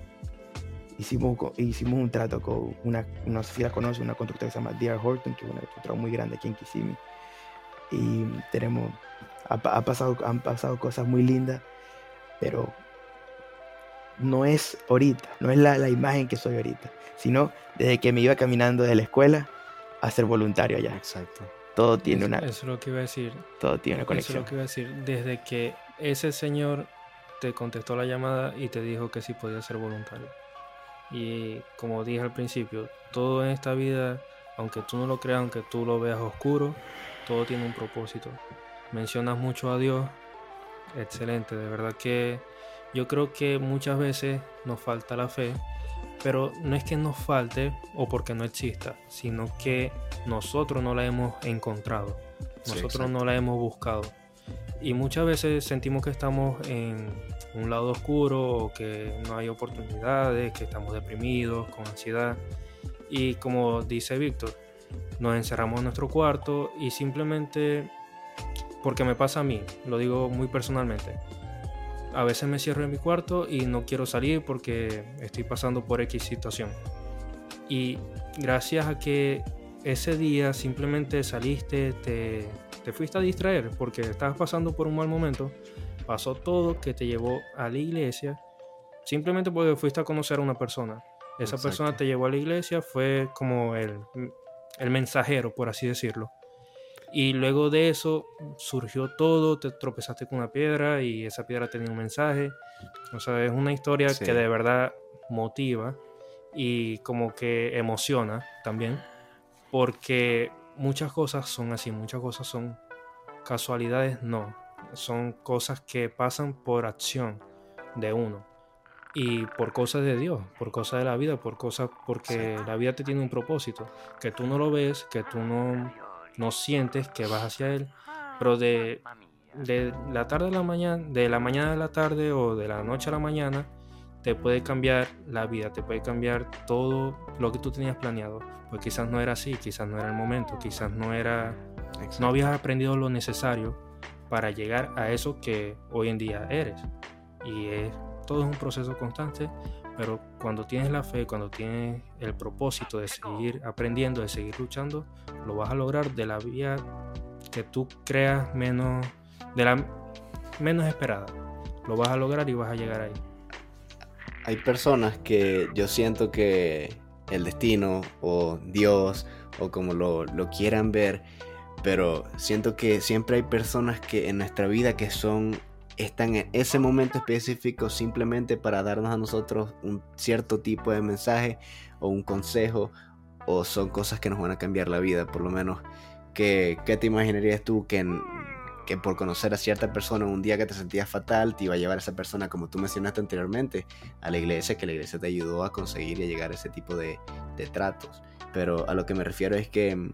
Hicimos, hicimos un trato con una, no sé si la conoce, una constructora que se llama D.R. Horton, que es una constructora muy grande aquí en Kissimmee. Y tenemos, ha pasado, han pasado cosas muy lindas, pero no es ahorita, no es la, la imagen que soy ahorita, sino desde que me iba caminando de la escuela a ser voluntario allá. Exacto. Todo tiene una... Eso es lo que iba a decir. Todo tiene una Eso es conexión. lo que iba a decir. Desde que ese señor te contestó la llamada y te dijo que sí podía ser voluntario. Y como dije al principio, todo en esta vida, aunque tú no lo creas, aunque tú lo veas oscuro, todo tiene un propósito. Mencionas mucho a Dios, excelente, de verdad que yo creo que muchas veces nos falta la fe, pero no es que nos falte o porque no exista, sino que nosotros no la hemos encontrado, Sí, nosotros exacto. no la hemos buscado. Y muchas veces sentimos que estamos en un lado oscuro o que no hay oportunidades, que estamos deprimidos, con ansiedad. Y como dice Víctor, nos encerramos en nuestro cuarto y simplemente, porque me pasa a mí, lo digo muy personalmente, a veces me cierro en mi cuarto y no quiero salir porque estoy pasando por X situación. Y gracias a que ese día simplemente saliste, te, te fuiste a distraer porque estabas pasando por un mal momento, pasó todo que te llevó a la iglesia, simplemente porque fuiste a conocer a una persona. Esa Exacto. persona te llevó a la iglesia, fue como el, el mensajero, por así decirlo. Y luego de eso surgió todo, te tropezaste con una piedra y esa piedra tenía un mensaje. O sea, es una historia Sí. que de verdad motiva y como que emociona también. Porque muchas cosas son así, muchas cosas son casualidades, no. Son cosas que pasan por acción de uno. Y por cosas de Dios, por cosas de la vida, por cosas porque la vida te tiene un propósito. Que tú no lo ves, que tú no, no sientes que vas hacia Él. Pero de, de la tarde a la mañana, de la mañana a la tarde o de la noche a la mañana, te puede cambiar la vida, te puede cambiar todo lo que tú tenías planeado. Pues quizás no era así, quizás no era el momento, quizás no era, Exacto. no habías aprendido lo necesario para llegar a eso que hoy en día eres. Y es, todo es un proceso constante, pero cuando tienes la fe, cuando tienes el propósito de seguir aprendiendo, de seguir luchando, lo vas a lograr de la vía que tú creas menos, de la menos esperada. Lo vas a lograr y vas a llegar ahí. Hay personas que yo siento que el destino o Dios o como lo, lo quieran ver, pero siento que siempre hay personas que en nuestra vida que son están en ese momento específico simplemente para darnos a nosotros un cierto tipo de mensaje o un consejo o son cosas que nos van a cambiar la vida, por lo menos que ¿qué te imaginarías tú que que por conocer a cierta persona un día que te sentías fatal te iba a llevar a esa persona como tú mencionaste anteriormente a la iglesia, que la iglesia te ayudó a conseguir y a llegar a ese tipo de, de tratos. Pero a lo que me refiero es que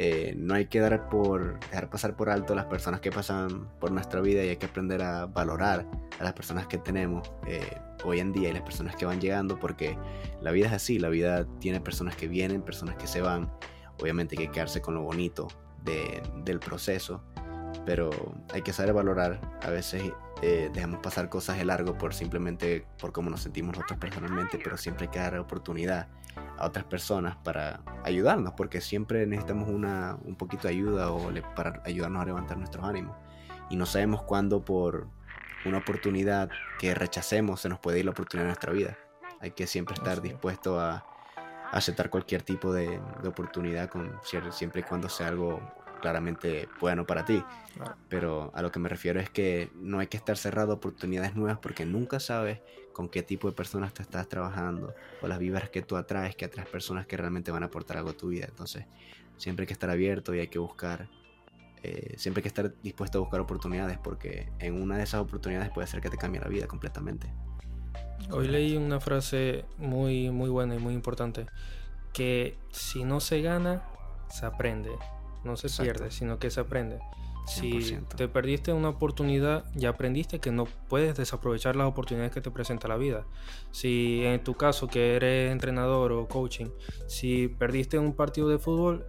eh, no hay que dar por, dejar pasar por alto las personas que pasan por nuestra vida y hay que aprender a valorar a las personas que tenemos eh, hoy en día y las personas que van llegando porque la vida es así, la vida tiene personas que vienen, personas que se van. Obviamente hay que quedarse con lo bonito de- del proceso, pero hay que saber valorar. A veces eh, dejamos pasar cosas de largo por simplemente por cómo nos sentimos nosotros personalmente, pero siempre hay que dar oportunidad a otras personas para ayudarnos, porque siempre necesitamos una, un poquito de ayuda o le- para ayudarnos a levantar nuestros ánimos. Y no sabemos cuándo por una oportunidad que rechacemos se nos puede ir la oportunidad de nuestra vida. Hay que siempre estar dispuesto a aceptar cualquier tipo de, de oportunidad con, siempre y cuando sea algo claramente bueno para ti. Pero a lo que me refiero es que no hay que estar cerrado a oportunidades nuevas porque nunca sabes con qué tipo de personas tú estás trabajando o las vibras que tú atraes, que atraes personas que realmente van a aportar algo a tu vida. Entonces, siempre hay que estar abierto y hay que buscar, eh, siempre hay que estar dispuesto a buscar oportunidades porque en una de esas oportunidades puede ser que te cambie la vida completamente. Hoy leí una frase muy, muy buena y muy importante, que si no se gana, se aprende, no se Exacto. pierde, sino que se aprende. Si 100%. te perdiste una oportunidad, ya aprendiste que no puedes desaprovechar las oportunidades que te presenta la vida. Si en tu caso que eres entrenador o coaching, si perdiste un partido de fútbol,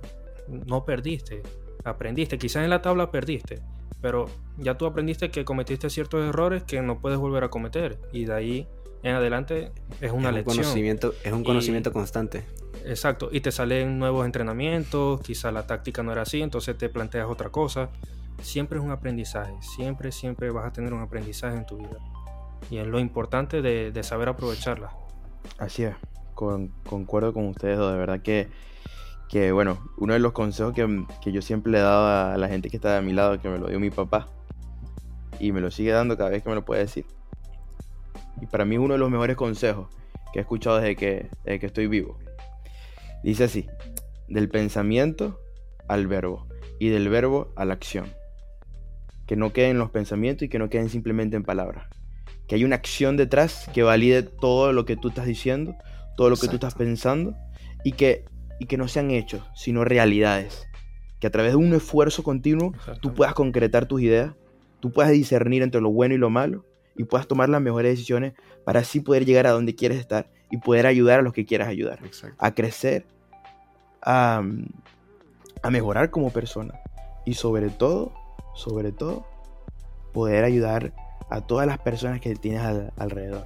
no perdiste, aprendiste. Quizás en la tabla perdiste, pero ya tú aprendiste que cometiste ciertos errores que no puedes volver a cometer y de ahí en adelante es una es un lección. conocimiento, es un Y- conocimiento constante. Exacto, y te salen nuevos entrenamientos, quizá la táctica no era así, entonces te planteas otra cosa. Siempre es un aprendizaje, siempre, siempre vas a tener un aprendizaje en tu vida. Y es lo importante de, de saber aprovecharla. Así es, con- concuerdo con ustedes, de verdad que, que bueno, uno de los consejos que, que yo siempre le he dado a la gente que está a mi lado, que me lo dio mi papá, y me lo sigue dando cada vez que me lo puede decir. Y para mí es uno de los mejores consejos que he escuchado desde que, desde que estoy vivo. Dice así, del pensamiento al verbo y del verbo a la acción. Que no queden los pensamientos y que no queden simplemente en palabras. Que hay una acción detrás que valide todo lo que tú estás diciendo, todo lo que tú estás pensando y que, y que no sean hechos, sino realidades. Que a través de un esfuerzo continuo tú puedas concretar tus ideas, tú puedas discernir entre lo bueno y lo malo y puedas tomar las mejores decisiones para así poder llegar a donde quieres estar y poder ayudar a los que quieras ayudar, a crecer, a, a mejorar como persona. Y sobre todo, sobre todo, poder ayudar a todas las personas que tienes alrededor.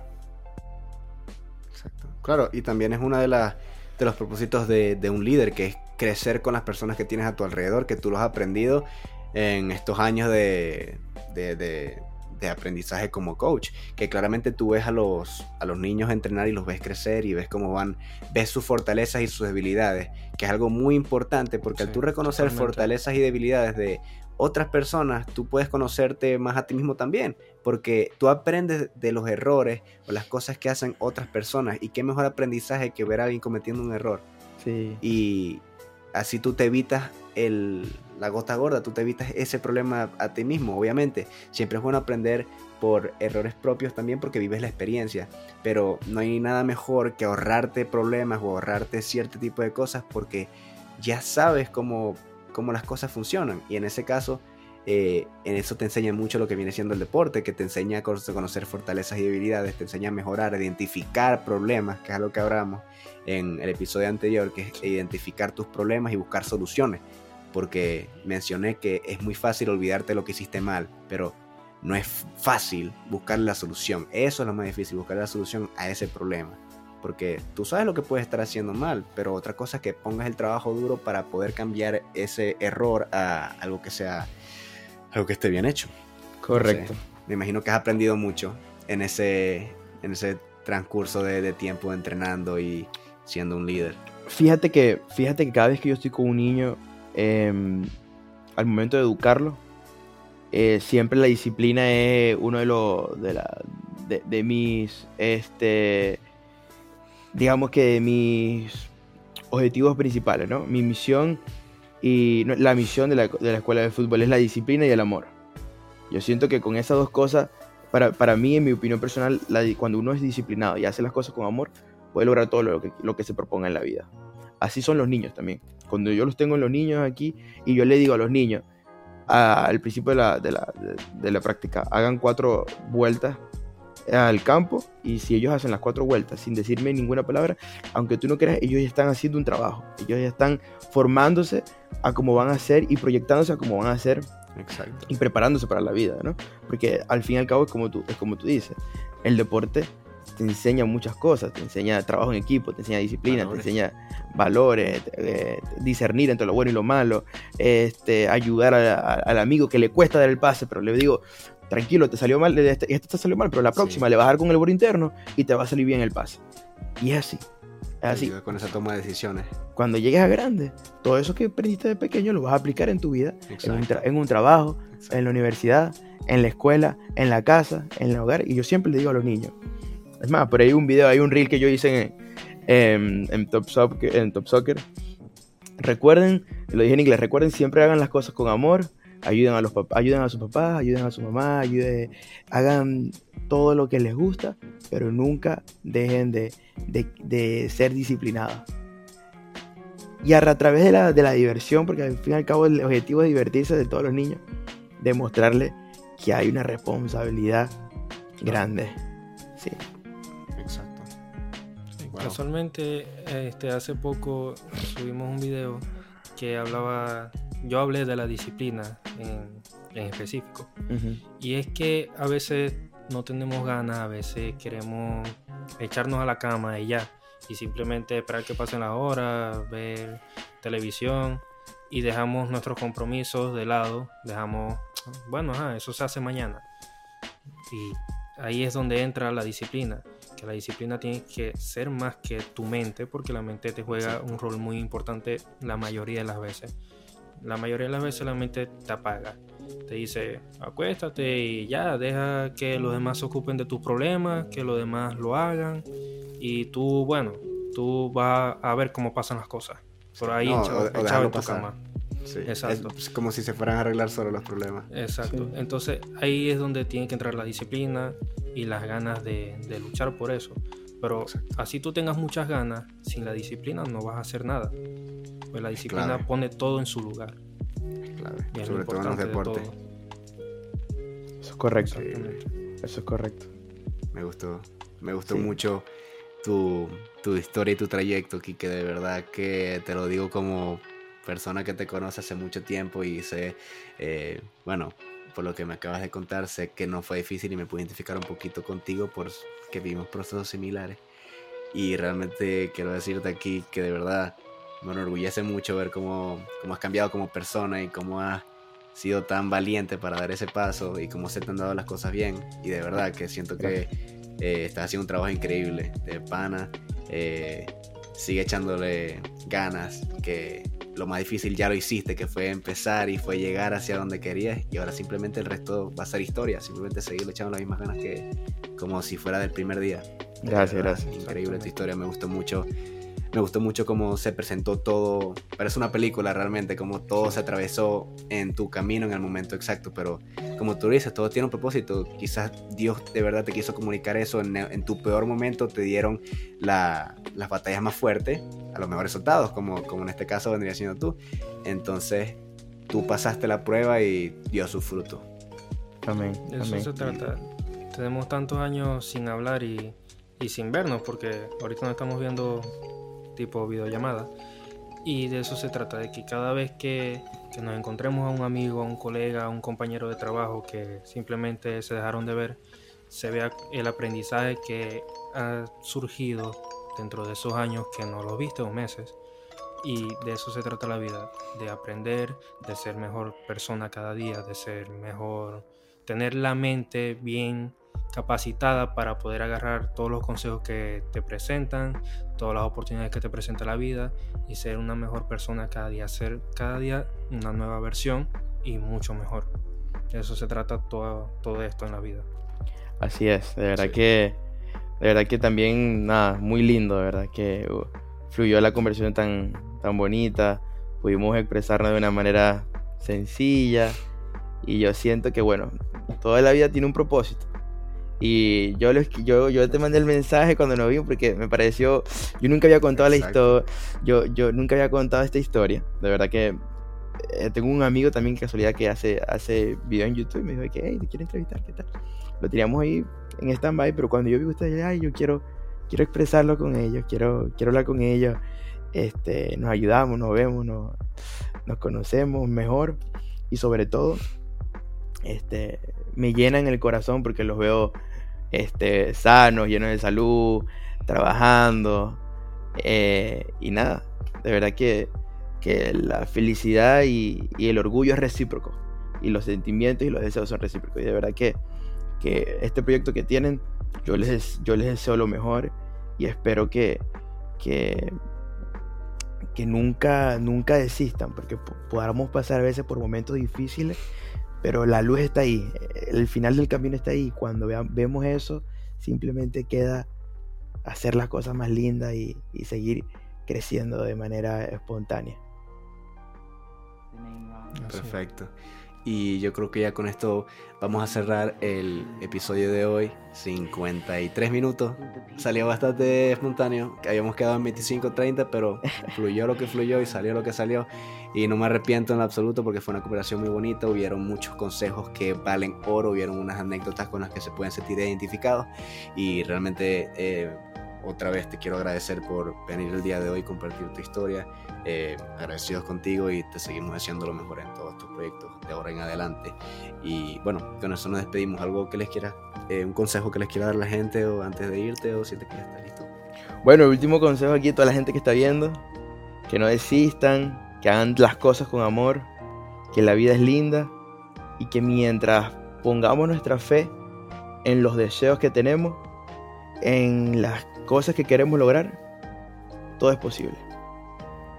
Exacto. Claro, y también es una de, las de los propósitos de, de, un líder, que es crecer con las personas que tienes a tu alrededor, que tú los has aprendido en estos años de, de, de aprendizaje como coach, que claramente tú ves a los, a los niños entrenar y los ves crecer y ves cómo van, ves sus fortalezas y sus debilidades, que es algo muy importante porque al tú reconocer fortalezas y debilidades de otras personas, tú puedes conocerte más a ti mismo también, porque tú aprendes de los errores o las cosas que hacen otras personas y qué mejor aprendizaje que ver a alguien cometiendo un error. Sí. Y así tú te evitas el, la gota gorda, tú te evitas ese problema a ti mismo, obviamente. Siempre es bueno aprender por errores propios también porque vives la experiencia, pero no hay nada mejor que ahorrarte problemas o ahorrarte cierto tipo de cosas porque ya sabes cómo, cómo las cosas funcionan y en ese caso eh, en eso te enseña mucho lo que viene siendo el deporte, que te enseña a conocer fortalezas y debilidades, te enseña a mejorar, a identificar problemas, que es lo que hablamos en el episodio anterior, que es identificar tus problemas y buscar soluciones porque mencioné que es muy fácil olvidarte lo que hiciste mal, pero no es fácil buscar la solución. Eso es lo más difícil, buscar la solución a ese problema. Porque tú sabes lo que puedes estar haciendo mal, pero otra cosa es que pongas el trabajo duro para poder cambiar ese error a algo que sea, algo que esté bien hecho. Correcto. me imagino que has aprendido mucho en ese, en ese transcurso de, de tiempo entrenando y siendo un líder. Fíjate que, fíjate que cada vez que yo estoy con un niño, Em, al momento de educarlo, eh, siempre la disciplina es uno de los de, la, de, mis este digamos que de mis objetivos principales, ¿no? Mi misión y la misión de la, de la, escuela de fútbol es la disciplina y el amor. Yo siento que con esas dos cosas, para, para mí, en mi opinión personal, cuando uno es disciplinado y hace las cosas con amor, puede lograr todo lo que, lo que se proponga en la vida. Así son los niños también. Cuando yo los tengo en los niños aquí y yo le digo a los niños al principio de la, de, la, práctica, hagan cuatro vueltas al campo y si ellos hacen las cuatro vueltas sin decirme ninguna palabra, aunque tú no creas, ellos ya están haciendo un trabajo, ellos ya están formándose a cómo van a ser y proyectándose a cómo van a ser Exacto. y preparándose para la vida, ¿no? Porque al fin y al cabo es como tú, es como tú dices, el deporte te enseña muchas cosas, te enseña trabajo en equipo, te enseña disciplina, te enseña valores, eh, discernir entre lo bueno y lo malo, este, ayudar al amigo que le cuesta dar el pase, pero le digo, tranquilo, te salió mal, este, este te salió mal, pero la próxima le vas a dar con el borde interno y te va a salir bien el pase. Y es así. Es así. Con esa toma de decisiones. Cuando llegues a grande, todo eso que aprendiste de pequeño lo vas a aplicar en tu vida, en un, trabajo, en la universidad, en la escuela, en la casa, en el hogar. Y yo siempre le digo a los niños, es más, por ahí un video, hay un reel que yo hice en, en, Top, Soccer, en Top Soccer. Recuerden, lo dije en inglés, recuerden siempre hagan las cosas con amor, ayuden a, los ayuden a sus papás, ayuden a su mamá, ayuden, hagan todo lo que les gusta, pero nunca dejen de, de, ser disciplinados. Y a, través de la, de la diversión, porque al fin y al cabo el objetivo es divertirse de todos los niños, demostrarles que hay una responsabilidad grande. Sí. Casualmente, este, hace poco subimos un video que hablaba, yo hablé de la disciplina en, específico. Y es que a veces no tenemos ganas, a veces queremos echarnos a la cama y ya. Y simplemente esperar que pasen las horas, ver televisión y dejamos nuestros compromisos de lado. Dejamos, bueno, eso se hace mañana. Y ahí es donde entra la disciplina que la disciplina tiene que ser más que tu mente, porque la mente te juega un rol muy importante la mayoría de las veces. La mayoría de las veces la mente te apaga. Te dice, acuéstate y ya, deja que los demás se ocupen de tus problemas, que los demás lo hagan. Y tú, bueno, tú vas a ver cómo pasan las cosas. Por ahí, echado, en tu cama. Exacto. Es como si se fueran a arreglar solo los problemas. Exacto. Entonces ahí es donde tiene que entrar la disciplina y las ganas de, luchar por eso. Pero así tú tengas muchas ganas, sin la disciplina no vas a hacer nada. Pues la disciplina pone todo en su lugar. Clave. Sobre todo en los deportes. Eso es correcto. Eso es correcto. Me gustó. Me gustó mucho tu, tu historia y tu trayecto, que De verdad que te lo digo como persona que te conoce hace mucho tiempo y sé, eh, bueno, por lo que me acabas de contar, sé que no fue difícil y me pude identificar un poquito contigo porque vimos procesos similares. Y realmente quiero decirte aquí que de verdad me enorgullece mucho ver cómo, cómo has cambiado como persona y cómo has sido tan valiente para dar ese paso y cómo se te han dado las cosas bien. Y de verdad que siento que eh, estás haciendo un trabajo increíble de pana. Eh, sigue echándole ganas, que lo más difícil ya lo hiciste, que fue empezar y fue llegar hacia donde querías y ahora simplemente el resto va a ser historia, simplemente seguir echando las mismas ganas que como si fuera del primer día. Gracias, gracias. Increíble tu historia, me gustó mucho me gustó mucho cómo se presentó todo. Parece una película realmente, como todo se atravesó en tu camino en el momento exacto. Pero como tú dices, todo tiene un propósito. Quizás Dios de verdad te quiso comunicar eso en, tu peor momento. Te dieron las batallas más fuertes a los mejores soldados, como, como en este caso vendría siendo tú. Entonces tú pasaste la prueba y dio su fruto. Amén. De eso se trata. Tenemos tantos años sin hablar y, y sin vernos, porque ahorita nos estamos viendo tipo videollamada. Y de eso se trata, de que cada vez que, nos encontremos a un amigo, a un colega, a un compañero de trabajo que simplemente se dejaron de ver, se vea el aprendizaje que ha surgido dentro de esos años que no lo viste o meses. Y de eso se trata la vida, de aprender, de ser mejor persona cada día, de ser mejor, tener la mente bien capacitada para poder agarrar todos los consejos que te presentan, todas las oportunidades que te presenta la vida y ser una mejor persona cada día, ser cada día una nueva versión y mucho mejor. De eso se trata todo, todo esto en la vida. Así es, de verdad que de verdad que también nada, muy lindo, de verdad que uh, fluyó la conversación tan tan bonita, pudimos expresarnos de una manera sencilla y yo siento que bueno, toda la vida tiene un propósito y yo, yo, yo te mandé el mensaje cuando nos vimos porque me pareció, yo nunca había contado la historia, yo, yo nunca había contado esta historia. De verdad que eh, tengo un amigo también casualidad que hace, hace video en YouTube y me dijo que, hey, te quiero entrevistar, ¿qué tal? Lo teníamos ahí en stand-by, pero cuando yo vi ustedes, ay, yo quiero, quiero expresarlo con ellos, quiero, quiero hablar con ellos, este, nos ayudamos, nos vemos, nos, nos conocemos mejor y sobre todo, este, me llena en el corazón porque los veo este, sanos, llenos de salud, trabajando. Eh, y nada, de verdad que, la felicidad y, el orgullo es recíproco. Y los sentimientos y los deseos son recíprocos. Y de verdad que, que este proyecto que tienen, yo les, yo les deseo lo mejor y espero que, que, que nunca, nunca desistan, porque podamos pasar a veces por momentos difíciles pero la luz está ahí, el final del camino está ahí. Cuando vemos eso, simplemente queda hacer las cosas más lindas y, y seguir creciendo de manera espontánea. Perfecto. Y yo creo que ya con esto vamos a cerrar el episodio de hoy. 53 minutos. Salió bastante espontáneo. Habíamos quedado en 25, 30, pero fluyó lo que fluyó y salió lo que salió. Y no me arrepiento en absoluto porque fue una cooperación muy bonita. Hubieron muchos consejos que valen oro. Hubieron unas anécdotas con las que se pueden sentir identificados. Y realmente... Eh, otra vez te quiero agradecer por venir el día de hoy compartir tu historia. Eh, agradecidos contigo y te seguimos haciendo lo mejor en todos tus proyectos de ahora en adelante. Y bueno, con eso nos despedimos. ¿Algo que les quiera, eh, un consejo que les quiera dar la gente o antes de irte o si te quieres estar listo? Bueno, el último consejo aquí a toda la gente que está viendo, que no desistan, que hagan las cosas con amor, que la vida es linda y que mientras pongamos nuestra fe en los deseos que tenemos, en las cosas que queremos lograr, todo es posible.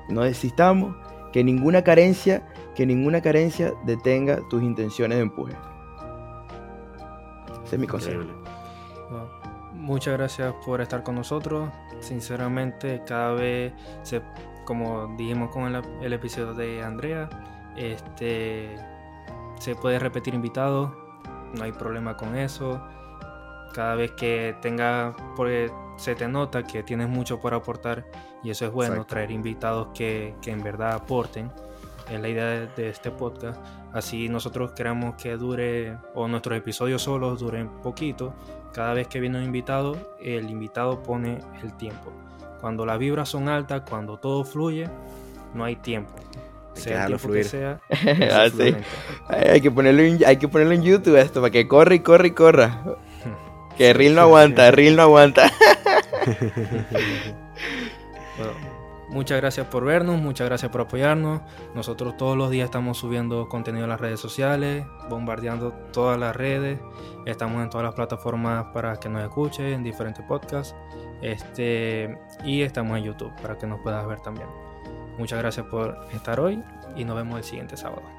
No necesitamos que ninguna carencia, que ninguna carencia detenga tus intenciones de empuje. Ese es mi consejo. muchas gracias por estar con nosotros. Sinceramente, cada vez se, como dijimos con el, el episodio de Andrea, este se puede repetir invitados, no hay problema con eso. Cada vez que tenga, porque se te nota que tienes mucho por aportar y eso es bueno, traer invitados que, en verdad aporten. Es la idea de, este podcast. Así nosotros queremos que dure, o nuestros episodios solos duren poquito. Cada vez que viene un invitado, el invitado pone el tiempo. Cuando las vibras son altas, cuando todo fluye, no hay tiempo. sea el tiempo que sea. Ah, hay, que ponerlo en, hay que ponerlo en YouTube esto, para que corra y corra y corra. Que Reel no aguanta, Reel no aguanta. muchas gracias por vernos, muchas gracias por apoyarnos. Nosotros todos los días estamos subiendo contenido en las redes sociales, bombardeando todas las redes. Estamos en todas las plataformas para que nos escuchen, en diferentes podcasts. Este, y estamos en YouTube para que nos puedas ver también. Muchas gracias por estar hoy y nos vemos el siguiente sábado.